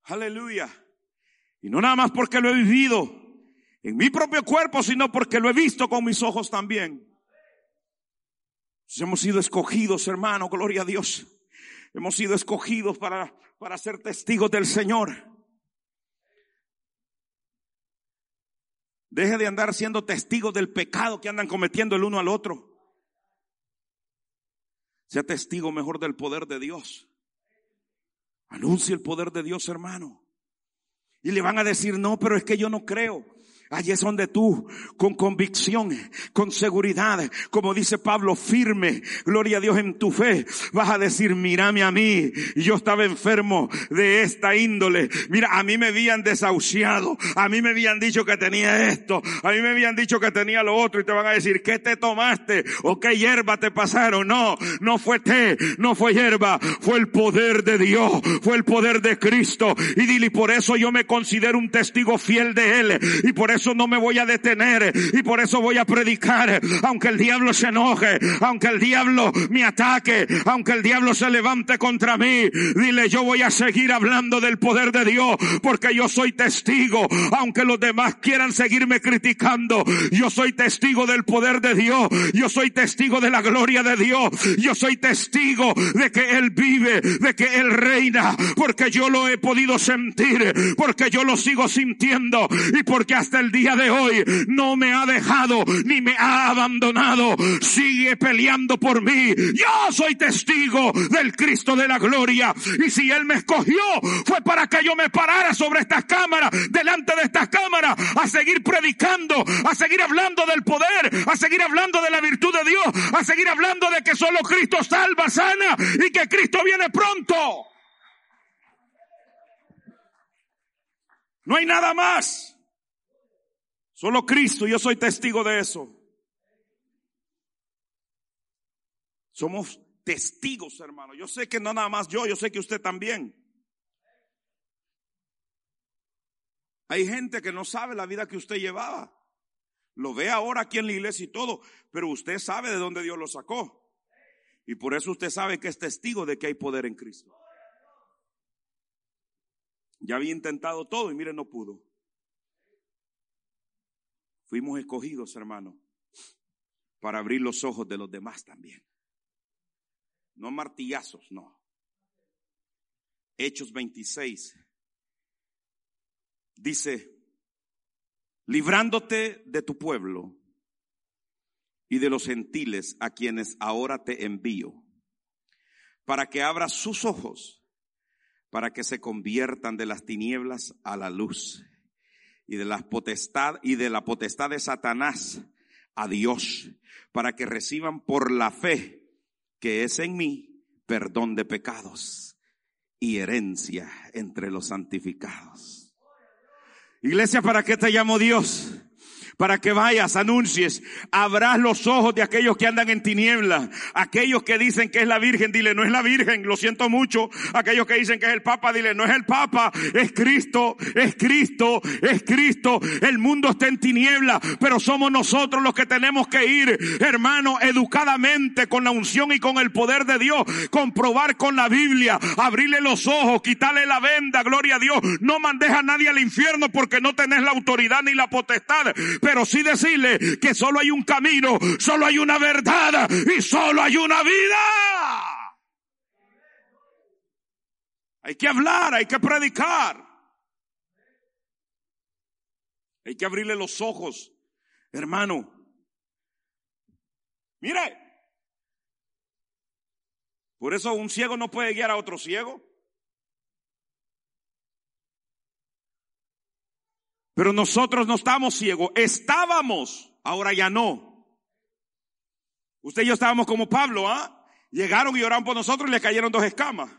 Aleluya. Y no nada más porque lo he vivido en mi propio cuerpo, sino porque lo he visto con mis ojos también. Hemos sido escogidos, hermano, gloria a Dios. Hemos sido escogidos para, para ser testigos del Señor. Deje de andar siendo testigos del pecado que andan cometiendo el uno al otro. Sea testigo mejor del poder de Dios. Anuncie el poder de Dios, hermano. Y le van a decir, no, pero es que yo no creo. Allí es donde tú, con convicción, con seguridad, como dice Pablo, firme, gloria a Dios en tu fe, vas a decir, mírame a mí, yo estaba enfermo de esta índole, mira, a mí me habían desahuciado, a mí me habían dicho que tenía esto, a mí me habían dicho que tenía lo otro, y te van a decir, ¿qué te tomaste? ¿O qué hierba te pasaron? No, no fue té, no fue hierba, fue el poder de Dios, fue el poder de Cristo, y dile, por eso yo me considero un testigo fiel de Él, y por no me voy a detener y por eso voy a predicar, aunque el diablo se enoje, aunque el diablo me ataque, aunque el diablo se levante contra mí, dile yo voy a seguir hablando del poder de Dios porque yo soy testigo, aunque los demás quieran seguirme criticando, yo soy testigo del poder de Dios, yo soy testigo de la gloria de Dios, yo soy testigo de que Él vive, de que Él reina, porque yo lo he podido sentir, porque yo lo sigo sintiendo y porque hasta el día de hoy no me ha dejado ni me ha abandonado, sigue peleando por mí. Yo soy testigo del Cristo de la gloria y si Él me escogió fue para que yo me parara sobre estas cámaras, delante de estas cámaras, a seguir predicando, a seguir hablando del poder, a seguir hablando de la virtud de Dios, a seguir hablando de que solo Cristo salva, sana y que Cristo viene pronto. No hay nada más. Solo Cristo, yo soy testigo de eso. Somos testigos, hermano. Yo sé que no nada más yo, yo sé que usted también. Hay gente que no sabe la vida que usted llevaba. Lo ve ahora aquí en la iglesia y todo, pero usted sabe de dónde Dios lo sacó. Y por eso usted sabe que es testigo de que hay poder en Cristo. Ya había intentado todo y mire, no pudo. Fuimos escogidos, hermano, para abrir los ojos de los demás también. No martillazos, no. Hechos 26 dice, librándote de tu pueblo y de los gentiles a quienes ahora te envío, para que abras sus ojos, para que se conviertan de las tinieblas a la luz y de la potestad y de la potestad de Satanás a Dios, para que reciban por la fe que es en mí perdón de pecados y herencia entre los santificados. Iglesia, ¿para qué te llamo Dios? Para que vayas, anuncies, abras los ojos de aquellos que andan en tinieblas, aquellos que dicen que es la Virgen, dile, no es la Virgen, lo siento mucho, aquellos que dicen que es el Papa, dile, no es el Papa, es Cristo, es Cristo, es Cristo, el mundo está en tinieblas, pero somos nosotros los que tenemos que ir, hermano, educadamente, con la unción y con el poder de Dios, comprobar con la Biblia, abrirle los ojos, quitarle la venda, gloria a Dios, no mandes a nadie al infierno porque no tenés la autoridad ni la potestad, pero sí decirle que solo hay un camino, solo hay una verdad y solo hay una vida. Hay que hablar, hay que predicar. Hay que abrirle los ojos, hermano. Mire, por eso un ciego no puede guiar a otro ciego. Pero nosotros no estamos ciegos, estábamos, ahora ya no. Usted y yo estábamos como Pablo, ¿ah? Llegaron y oraron por nosotros y le cayeron dos escamas.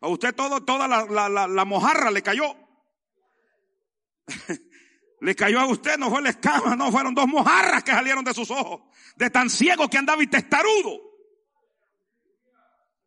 A usted todo, toda la, la, mojarra le cayó. le cayó a usted, no fue la escama, no, fueron dos mojarras que salieron de sus ojos. De tan ciego que andaba y testarudo.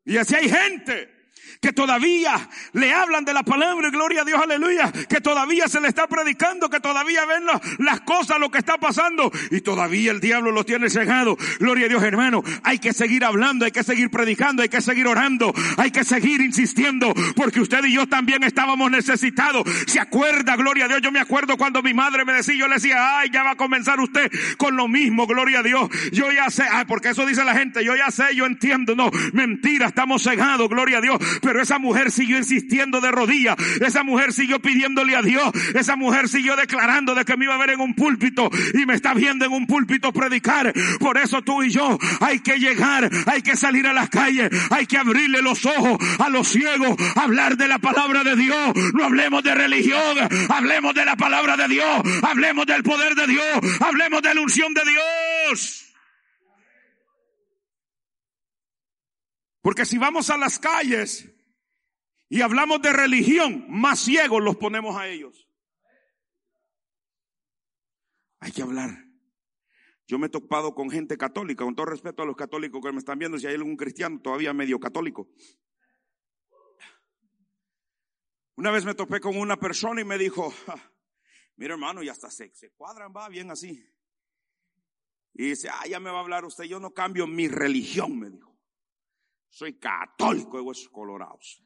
Y así hay gente que todavía le hablan de la palabra, gloria a Dios, aleluya, que todavía se le está predicando, que todavía ven las cosas, lo que está pasando, y todavía el diablo lo tiene cegado. Gloria a Dios, hermano, hay que seguir hablando, hay que seguir predicando, hay que seguir orando, hay que seguir insistiendo, porque usted y yo también estábamos necesitados. ¿Se acuerda, gloria a Dios? Yo me acuerdo cuando mi madre me decía, yo le decía, ay, ya va a comenzar usted con lo mismo, gloria a Dios. Yo ya sé, ay, porque eso dice la gente, yo ya sé, yo entiendo, no, mentira, estamos cegados, gloria a Dios, pero esa mujer siguió insistiendo de rodillas. Esa mujer siguió pidiéndole a Dios. Esa mujer siguió declarando de que me iba a ver en un púlpito y me está viendo en un púlpito predicar. Por eso tú y yo hay que llegar, hay que salir a las calles, hay que abrirle los ojos a los ciegos, hablar de la palabra de Dios. No hablemos de religión, hablemos de la palabra de Dios, hablemos del poder de Dios, hablemos de la unción de Dios. Porque si vamos a las calles y hablamos de religión, más ciegos los ponemos a ellos. Hay que hablar. Yo me he topado con gente católica, con todo respeto a los católicos que me están viendo, si hay algún cristiano todavía medio católico. Una vez me topé con una persona y me dijo, Mira hermano, y hasta se, se cuadran, va bien así. Y dice, ah, ya me va a hablar usted, yo no cambio mi religión, me dijo. Soy católico de huesos colorados.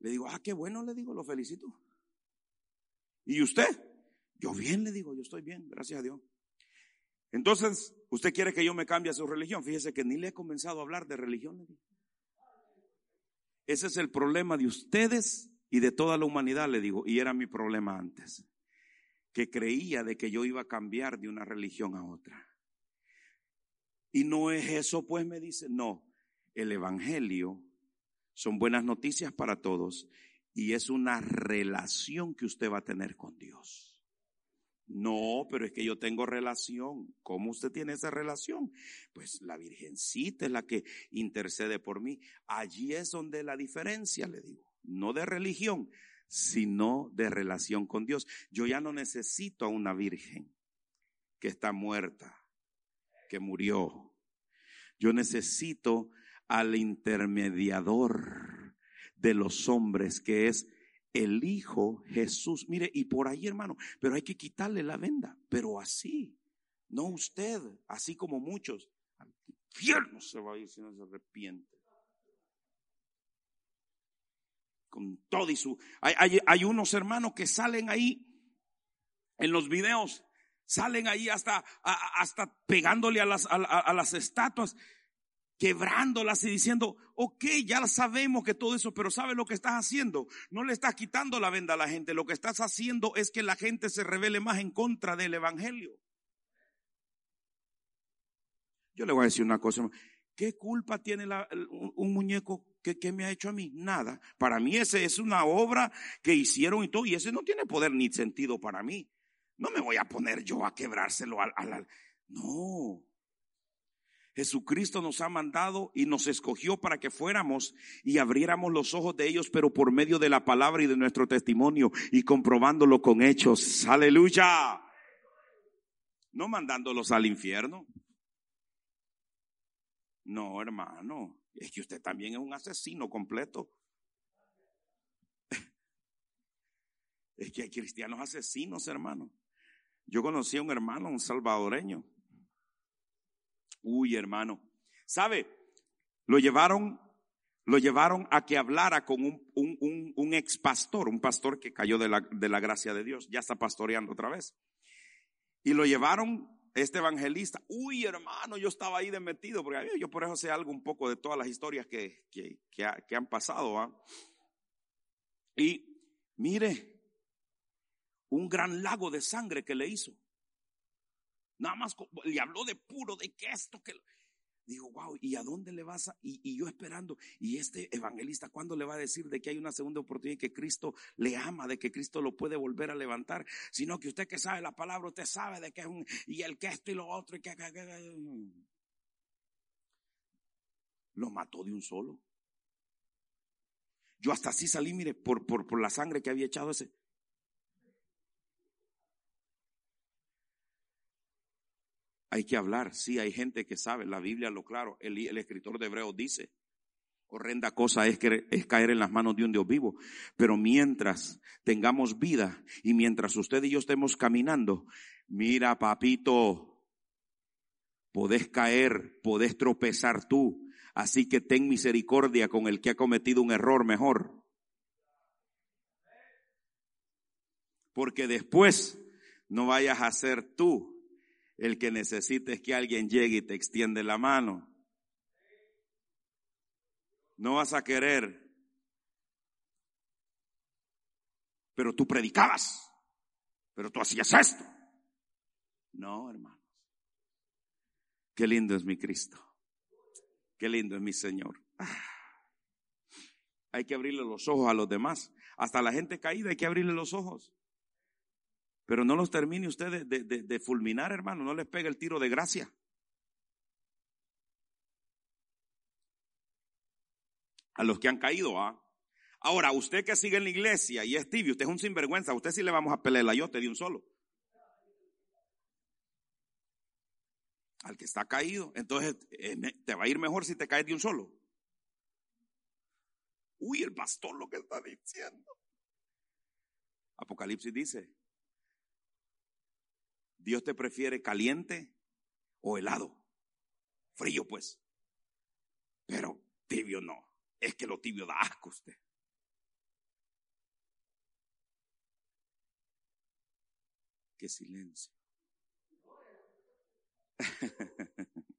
Le digo, ah, qué bueno, le digo, lo felicito. ¿Y usted? Yo bien, le digo, yo estoy bien, gracias a Dios. Entonces, ¿usted quiere que yo me cambie a su religión? Fíjese que ni le he comenzado a hablar de religión. Ese es el problema de ustedes y de toda la humanidad, le digo, y era mi problema antes, que creía de que yo iba a cambiar de una religión a otra. Y no es eso, pues me dice, no, el Evangelio son buenas noticias para todos y es una relación que usted va a tener con Dios. No, pero es que yo tengo relación. ¿Cómo usted tiene esa relación? Pues la Virgencita es la que intercede por mí. Allí es donde la diferencia, le digo. No de religión, sino de relación con Dios. Yo ya no necesito a una Virgen que está muerta, que murió. Yo necesito al intermediador de los hombres, que es el Hijo Jesús. Mire, y por ahí, hermano, pero hay que quitarle la venda, pero así, no usted, así como muchos. Al infierno se va a ir si no se arrepiente. Con todo y su. Hay, hay, unos hermanos que salen ahí en los videos, salen ahí hasta, hasta pegándole a las, a las estatuas quebrándolas y diciendo, ok, ya sabemos que todo eso, pero ¿sabe lo que estás haciendo? No le estás quitando la venda a la gente, lo que estás haciendo es que la gente se revele más en contra del Evangelio. Yo le voy a decir una cosa, ¿qué culpa tiene un, muñeco que, me ha hecho a mí? Nada. Para mí ese es una obra que hicieron y todo, y ese no tiene poder ni sentido para mí. No me voy a poner yo a quebrárselo al... al no, Jesucristo nos ha mandado y nos escogió para que fuéramos y abriéramos los ojos de ellos, pero por medio de la palabra y de nuestro testimonio y comprobándolo con hechos. Aleluya. No mandándolos al infierno. No, hermano. Es que usted también es un asesino completo. Es que hay cristianos asesinos, hermano. Yo conocí a un hermano, un salvadoreño Uy, hermano. ¿Sabe? Lo llevaron, lo llevaron a que hablara con un, un, un, ex pastor, un pastor que cayó de la, gracia de Dios, ya está pastoreando otra vez. Y lo llevaron este evangelista, uy hermano, yo estaba ahí de metido, porque yo por eso sé algo un poco de todas las historias que, han pasado. ¿ah? Y mire, un gran lago de sangre que le hizo. Nada más le habló de puro, de que esto, que... Digo, wow, ¿y a dónde le vas a? Y, yo esperando, y este evangelista, ¿cuándo le va a decir de que hay una segunda oportunidad y que Cristo le ama, de que Cristo lo puede volver a levantar? Sino que usted que sabe la palabra, usted sabe de que es un, y el que esto y lo otro, y que, lo mató de un solo. Yo hasta así salí, mire, por, por, por la sangre que había echado ese. Hay que hablar, sí, hay gente que sabe, la Biblia lo claro, el, escritor de Hebreos dice, horrenda cosa es, que, es caer en las manos de un Dios vivo, pero mientras tengamos vida y mientras usted y yo estemos caminando, mira papito, podés caer, podés tropezar tú, así que ten misericordia con el que ha cometido un error mejor. Porque después no vayas a ser tú el que necesites que alguien llegue y te extiende la mano. No vas a querer. Pero tú predicabas. Pero tú hacías esto. No, hermanos. Qué lindo es mi Cristo. Qué lindo es mi Señor. Ah. Hay que abrirle los ojos a los demás. Hasta la gente caída hay que abrirle los ojos. Pero no los termine usted de, fulminar, hermano. No les pegue el tiro de gracia. A los que han caído, ¿ah? Ahora, usted que sigue en la iglesia y es tibio, usted es un sinvergüenza, usted sí le vamos a pelear la yote de un solo. Al que está caído, entonces eh, te va a ir mejor si te caes de un solo. Uy, el pastor lo que está diciendo. Apocalipsis dice, Dios te prefiere caliente o helado. Frío, pues. Pero tibio no. Es que lo tibio da asco usted. Qué silencio.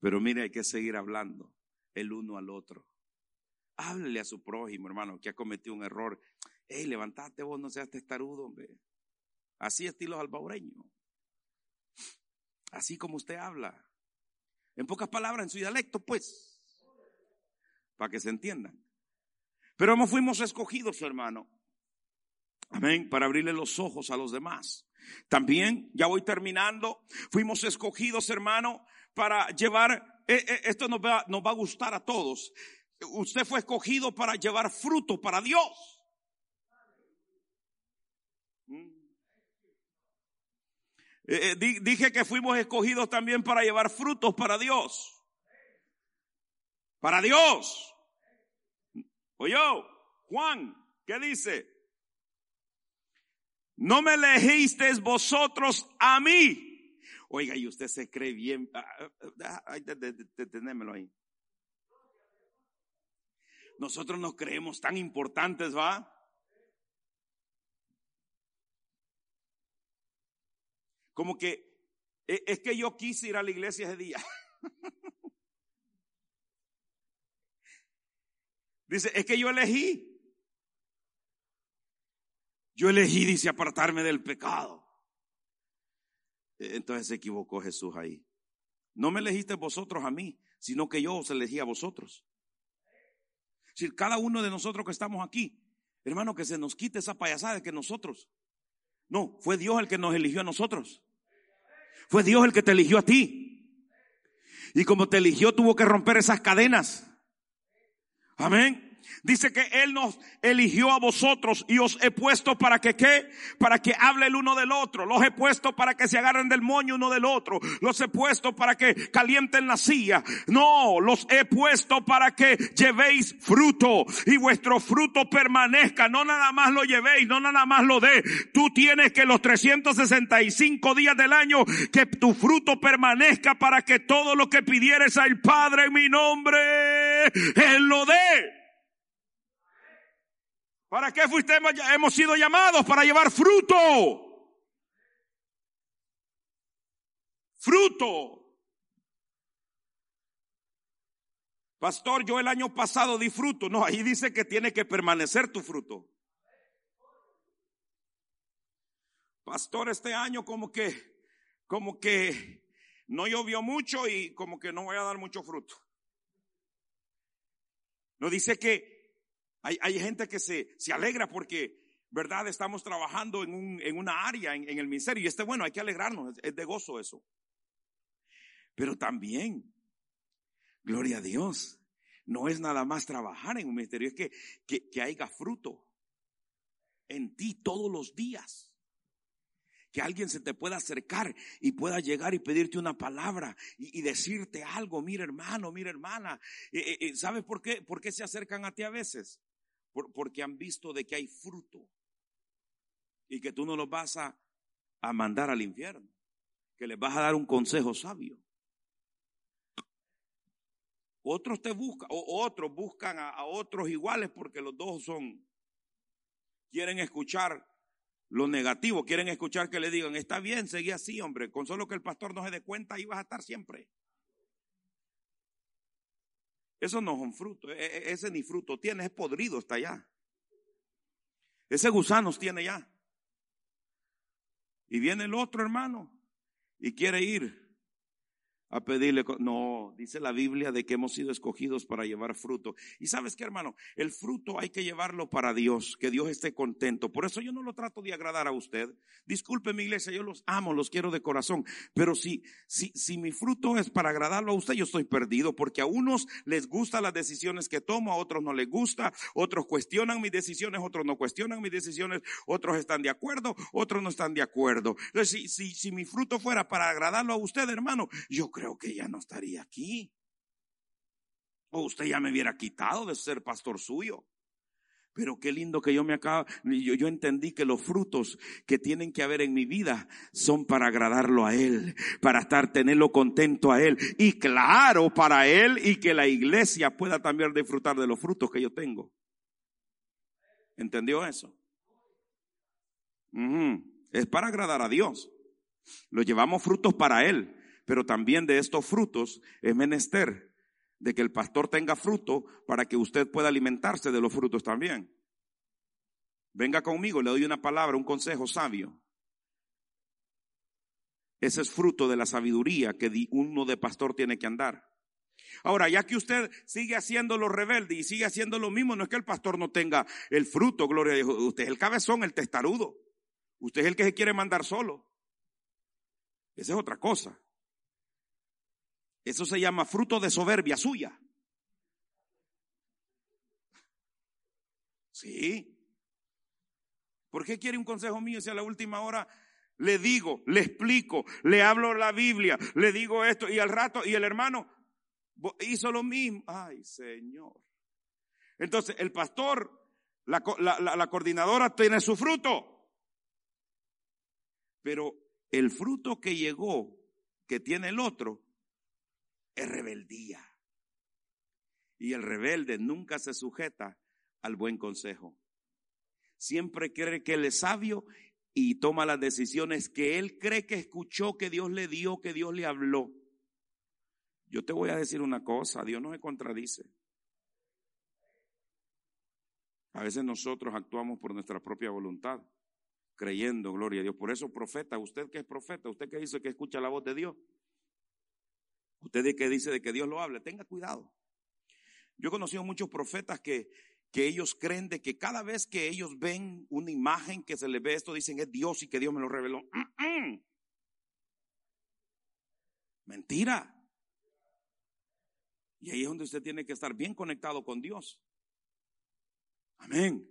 Pero mire, hay que seguir hablando el uno al otro. Háblele a su prójimo, hermano, que ha cometido un error. Ey, levantate vos, no seas testarudo, hombre. Así estilo albaureño. Así como usted habla. En pocas palabras, en su dialecto, pues. Para que se entiendan. Pero hemos fuimos escogidos, hermano. Amén. Para abrirle los ojos a los demás. También, ya voy terminando, fuimos escogidos, hermano, para llevar, eh, eh, esto nos va, nos va a gustar a todos. Usted fue escogido para llevar fruto para Dios. Eh, dije que fuimos escogidos también para llevar frutos para Dios. Para Dios. Oye, Juan, ¿qué dice? No me elegisteis vosotros a mí. Oiga, y usted se cree bien. Ah, ah, ah, Deténemelo ahí. Nosotros nos creemos tan importantes, ¿va? Como que e, es que yo quise ir a la iglesia ese día. Dice, es que yo elegí. Yo elegí, dice, apartarme del pecado. E, entonces se equivocó Jesús ahí. No me elegiste vosotros a mí, sino que yo os elegí a vosotros. Si cada uno de nosotros que estamos aquí, hermano, que se nos quite esa payasada de que nosotros. No, fue Dios el que nos eligió a nosotros. Fue Dios el que te eligió a ti. Y como te eligió, tuvo que romper esas cadenas. Amén. Dice que Él nos eligió a vosotros y os he puesto para que qué? Para que hable el uno del otro. Los he puesto para que se agarren del moño uno del otro. Los he puesto para que calienten la silla. No, los he puesto para que llevéis fruto y vuestro fruto permanezca. No nada más lo llevéis, no nada más lo dé. Tú tienes que los 365 días del año que tu fruto permanezca para que todo lo que pidieres al Padre en mi nombre, Él lo dé. ¿Para qué fuiste, hemos sido llamados? Para llevar fruto. Fruto. Pastor, yo el año pasado di fruto. No, ahí dice que tiene que permanecer tu fruto. Pastor, este año como que, como que no llovió mucho y como que no voy a dar mucho fruto. No dice que hay, gente que se, alegra porque, ¿verdad? Estamos trabajando en, un, en una área, en, el ministerio. Y este, bueno, hay que alegrarnos, es de gozo eso. Pero también, gloria a Dios, no es nada más trabajar en un ministerio, es que, que, que haya fruto en ti todos los días que alguien se te pueda acercar y pueda llegar y pedirte una palabra y, decirte algo, mira hermano, mira hermana. Eh, eh, eh, ¿Sabes por qué? ¿Por qué se acercan a ti a veces? Porque han visto de que hay fruto y que tú no los vas a, a mandar al infierno, que les vas a dar un consejo sabio. Otros te buscan, o otros buscan a, a otros iguales porque los dos son, quieren escuchar lo negativo, quieren escuchar que le digan, está bien, seguí así, hombre, con solo que el pastor no se dé cuenta, ahí vas a estar siempre. Eso no es un fruto. E, e, ese ni fruto tiene, es podrido, está allá. Ese gusanos tiene ya. Y viene el otro hermano y quiere ir a pedirle. No, dice la Biblia de que hemos sido escogidos para llevar fruto. Y sabes qué, hermano, el fruto hay que llevarlo para Dios, que Dios esté contento. Por eso yo no lo trato de agradar a usted. Disculpe mi iglesia, yo los amo, los quiero de corazón. Pero si, si, si mi fruto es para agradarlo a usted, yo estoy perdido, porque a unos les gustan las decisiones que tomo, a otros no les gusta, otros cuestionan mis decisiones, otros no cuestionan mis decisiones, otros están de acuerdo, otros no están de acuerdo. Entonces, si, si, si mi fruto fuera para agradarlo a usted, hermano, yo creo creo que ya no estaría aquí. O usted ya me hubiera quitado de ser pastor suyo. Pero qué lindo que yo me acabo, yo, entendí que los frutos que tienen que haber en mi vida son para agradarlo a Él, para estar, tenerlo contento a Él y claro para Él y que la iglesia pueda también disfrutar de los frutos que yo tengo. ¿Entendió eso? Es para agradar a Dios. Lo llevamos frutos para Él, pero también de estos frutos es menester de que el pastor tenga fruto para que usted pueda alimentarse de los frutos también. Venga conmigo, le doy una palabra, un consejo sabio. Ese es fruto de la sabiduría que uno de pastor tiene que andar. Ahora, ya que usted sigue haciendo lo rebelde y sigue haciendo lo mismo, no es que el pastor no tenga el fruto, gloria a Dios. Usted es el cabezón, el testarudo. Usted es el que se quiere mandar solo. Esa es otra cosa. Eso se llama fruto de soberbia suya. Sí. ¿Por qué quiere un consejo mío si a la última hora le digo, le explico, le hablo la Biblia, le digo esto y al rato y el hermano hizo lo mismo? Ay, Señor. Entonces, el pastor, la, la coordinadora tiene su fruto. Pero el fruto que llegó, que tiene el otro, es rebeldía. Y el rebelde nunca se sujeta al buen consejo. Siempre cree que él es sabio y toma las decisiones que él cree que escuchó, que Dios le dio, que Dios le habló. Yo te voy a decir una cosa, Dios no se contradice. A veces nosotros actuamos por nuestra propia voluntad, creyendo, gloria a Dios. Por eso, profeta, usted que es profeta, usted que dice que escucha la voz de Dios, Usted que dice de que Dios lo hable, tenga cuidado. Yo he conocido muchos profetas que, que ellos creen de que cada vez que ellos ven una imagen que se les ve esto, dicen es Dios y que Dios me lo reveló. Mentira. Y ahí es donde usted tiene que estar bien conectado con Dios. Amén.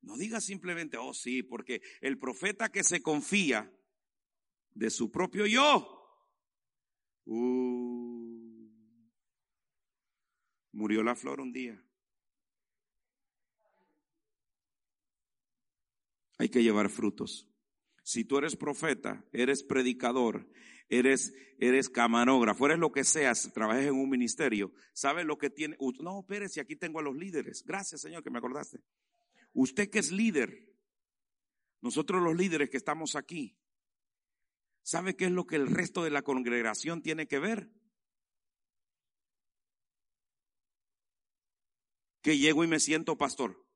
No diga simplemente, oh sí, porque el profeta que se confía de su propio yo, Uh. murió la flor un día. Hay que llevar frutos. Si tú eres profeta, eres predicador, eres, eres camarógrafo, eres lo que seas, trabajes en un ministerio, ¿sabes lo que tiene? No, Pérez, y aquí tengo a los líderes. Gracias, Señor, que me acordaste. Usted que es líder, nosotros los líderes que estamos aquí, ¿Sabe qué es lo que el resto de la congregación tiene que ver? Que llego y me siento pastor.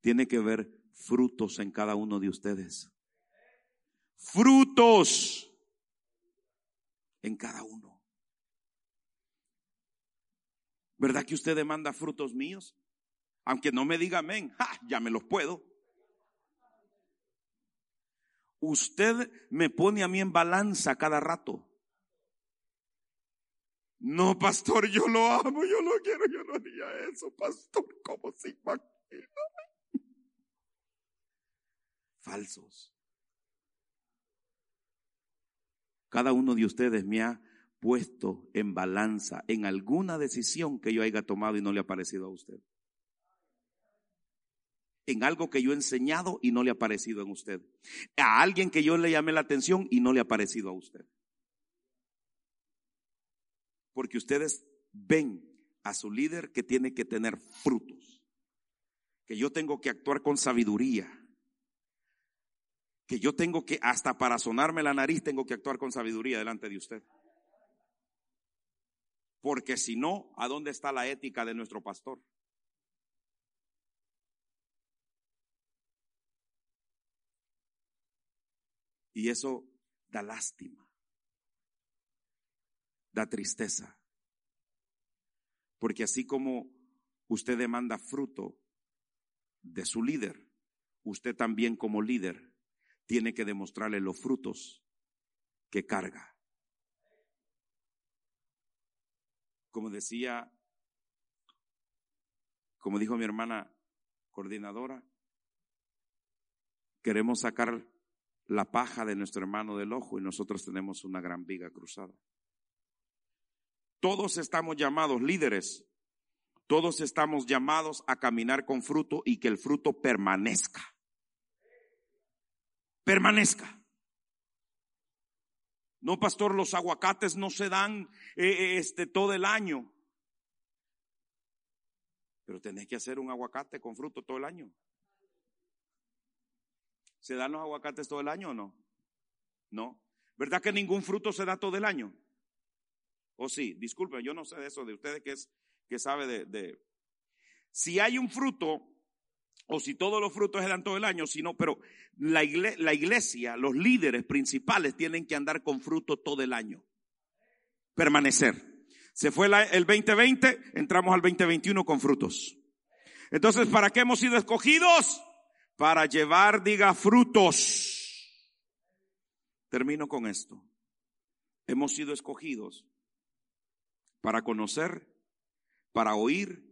Tiene que ver frutos en cada uno de ustedes. Frutos en cada uno. ¿Verdad que usted demanda frutos míos? Aunque no me diga amén, ya me los puedo. Usted me pone a mí en balanza cada rato. No, pastor, yo lo amo, yo lo quiero, yo no haría eso, pastor, ¿cómo se imagina? Falsos. Cada uno de ustedes me ha puesto en balanza en alguna decisión que yo haya tomado y no le ha parecido a usted en algo que yo he enseñado y no le ha parecido en usted. A alguien que yo le llamé la atención y no le ha parecido a usted. Porque ustedes ven a su líder que tiene que tener frutos. Que yo tengo que actuar con sabiduría. Que yo tengo que, hasta para sonarme la nariz, tengo que actuar con sabiduría delante de usted. Porque si no, ¿a dónde está la ética de nuestro pastor? Y eso da lástima, da tristeza. Porque así como usted demanda fruto de su líder, usted también como líder tiene que demostrarle los frutos que carga. Como decía, como dijo mi hermana coordinadora, queremos sacar la paja de nuestro hermano del ojo y nosotros tenemos una gran viga cruzada. Todos estamos llamados líderes. Todos estamos llamados a caminar con fruto y que el fruto permanezca. Permanezca. No, pastor, los aguacates no se dan eh, eh, este todo el año. Pero tenés que hacer un aguacate con fruto todo el año. ¿Se dan los aguacates todo el año o no? No. ¿Verdad que ningún fruto se da todo el año? ¿O sí? Disculpen, yo no sé de eso, de ustedes que, es, que sabe de. Si hay un fruto, o si todos los frutos se dan todo el año, sino, pero la iglesia, la iglesia, los líderes principales tienen que andar con fruto todo el año. Permanecer. Se fue el 2020, entramos al 2021 con frutos. Entonces, ¿para qué hemos sido escogidos? Para llevar, diga, frutos. Termino con esto. Hemos sido escogidos para conocer, para oír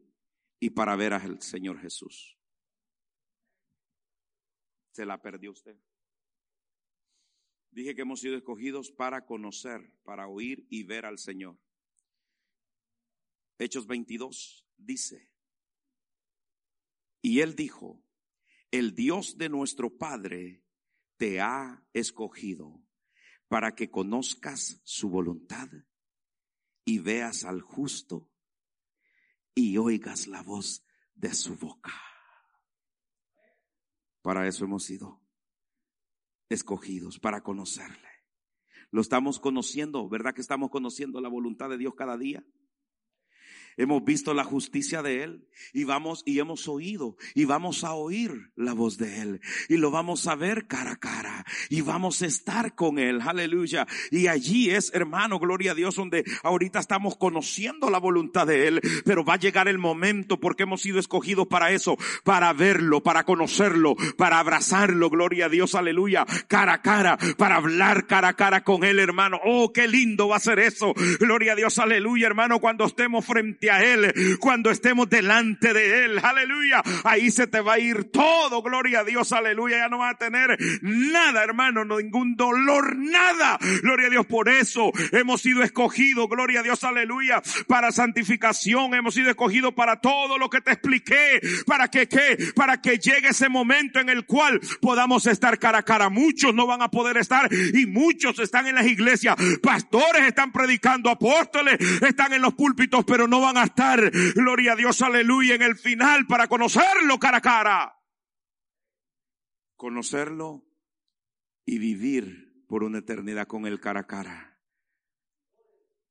y para ver al Señor Jesús. Se la perdió usted. Dije que hemos sido escogidos para conocer, para oír y ver al Señor. Hechos 22 dice, y él dijo, el Dios de nuestro Padre te ha escogido para que conozcas su voluntad y veas al justo y oigas la voz de su boca. Para eso hemos sido escogidos, para conocerle. Lo estamos conociendo, ¿verdad que estamos conociendo la voluntad de Dios cada día? Hemos visto la justicia de Él y vamos y hemos oído y vamos a oír la voz de Él y lo vamos a ver cara a cara y vamos a estar con Él, aleluya. Y allí es, hermano, gloria a Dios, donde ahorita estamos conociendo la voluntad de Él, pero va a llegar el momento porque hemos sido escogidos para eso, para verlo, para conocerlo, para abrazarlo, gloria a Dios, aleluya, cara a cara, para hablar cara a cara con Él, hermano. Oh, qué lindo va a ser eso, gloria a Dios, aleluya, hermano, cuando estemos frente a Él, cuando estemos delante de Él, aleluya, ahí se te va a ir todo, gloria a Dios, aleluya, ya no va a tener nada, hermano, ningún dolor, nada, gloria a Dios, por eso hemos sido escogidos, gloria a Dios, aleluya, para santificación, hemos sido escogidos para todo lo que te expliqué, para que, ¿qué? Para que llegue ese momento en el cual podamos estar cara a cara. Muchos no van a poder estar y muchos están en las iglesias, pastores están predicando, apóstoles están en los púlpitos, pero no van a estar, gloria a Dios, aleluya, en el final para conocerlo cara a cara. Conocerlo y vivir por una eternidad con él cara a cara.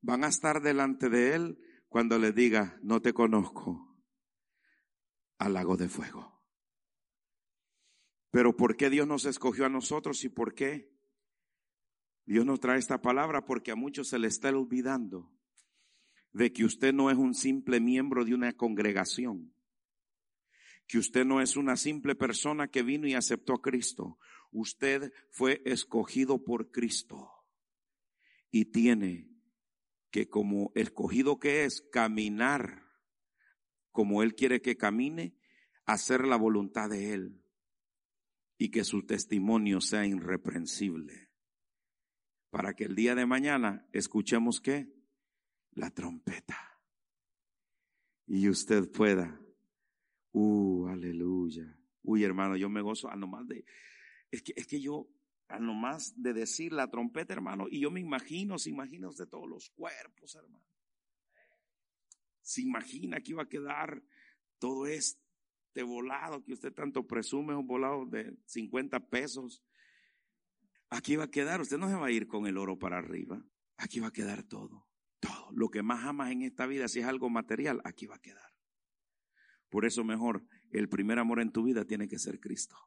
Van a estar delante de él cuando le diga, no te conozco, al lago de fuego. Pero ¿por qué Dios nos escogió a nosotros y por qué? Dios nos trae esta palabra porque a muchos se le está olvidando de que usted no es un simple miembro de una congregación, que usted no es una simple persona que vino y aceptó a Cristo. Usted fue escogido por Cristo y tiene que como escogido que es, caminar como Él quiere que camine, hacer la voluntad de Él y que su testimonio sea irreprensible. Para que el día de mañana escuchemos que la trompeta. Y usted pueda. Uh, aleluya. Uy, hermano, yo me gozo a nomás de. Es que, es que yo, a nomás de decir la trompeta, hermano, y yo me imagino, se imagina usted todos los cuerpos, hermano. Se imagina que iba a quedar todo este volado que usted tanto presume, un volado de 50 pesos. Aquí va a quedar, usted no se va a ir con el oro para arriba. Aquí va a quedar todo. Todo. Lo que más amas en esta vida, si es algo material, aquí va a quedar. Por eso mejor, el primer amor en tu vida tiene que ser Cristo.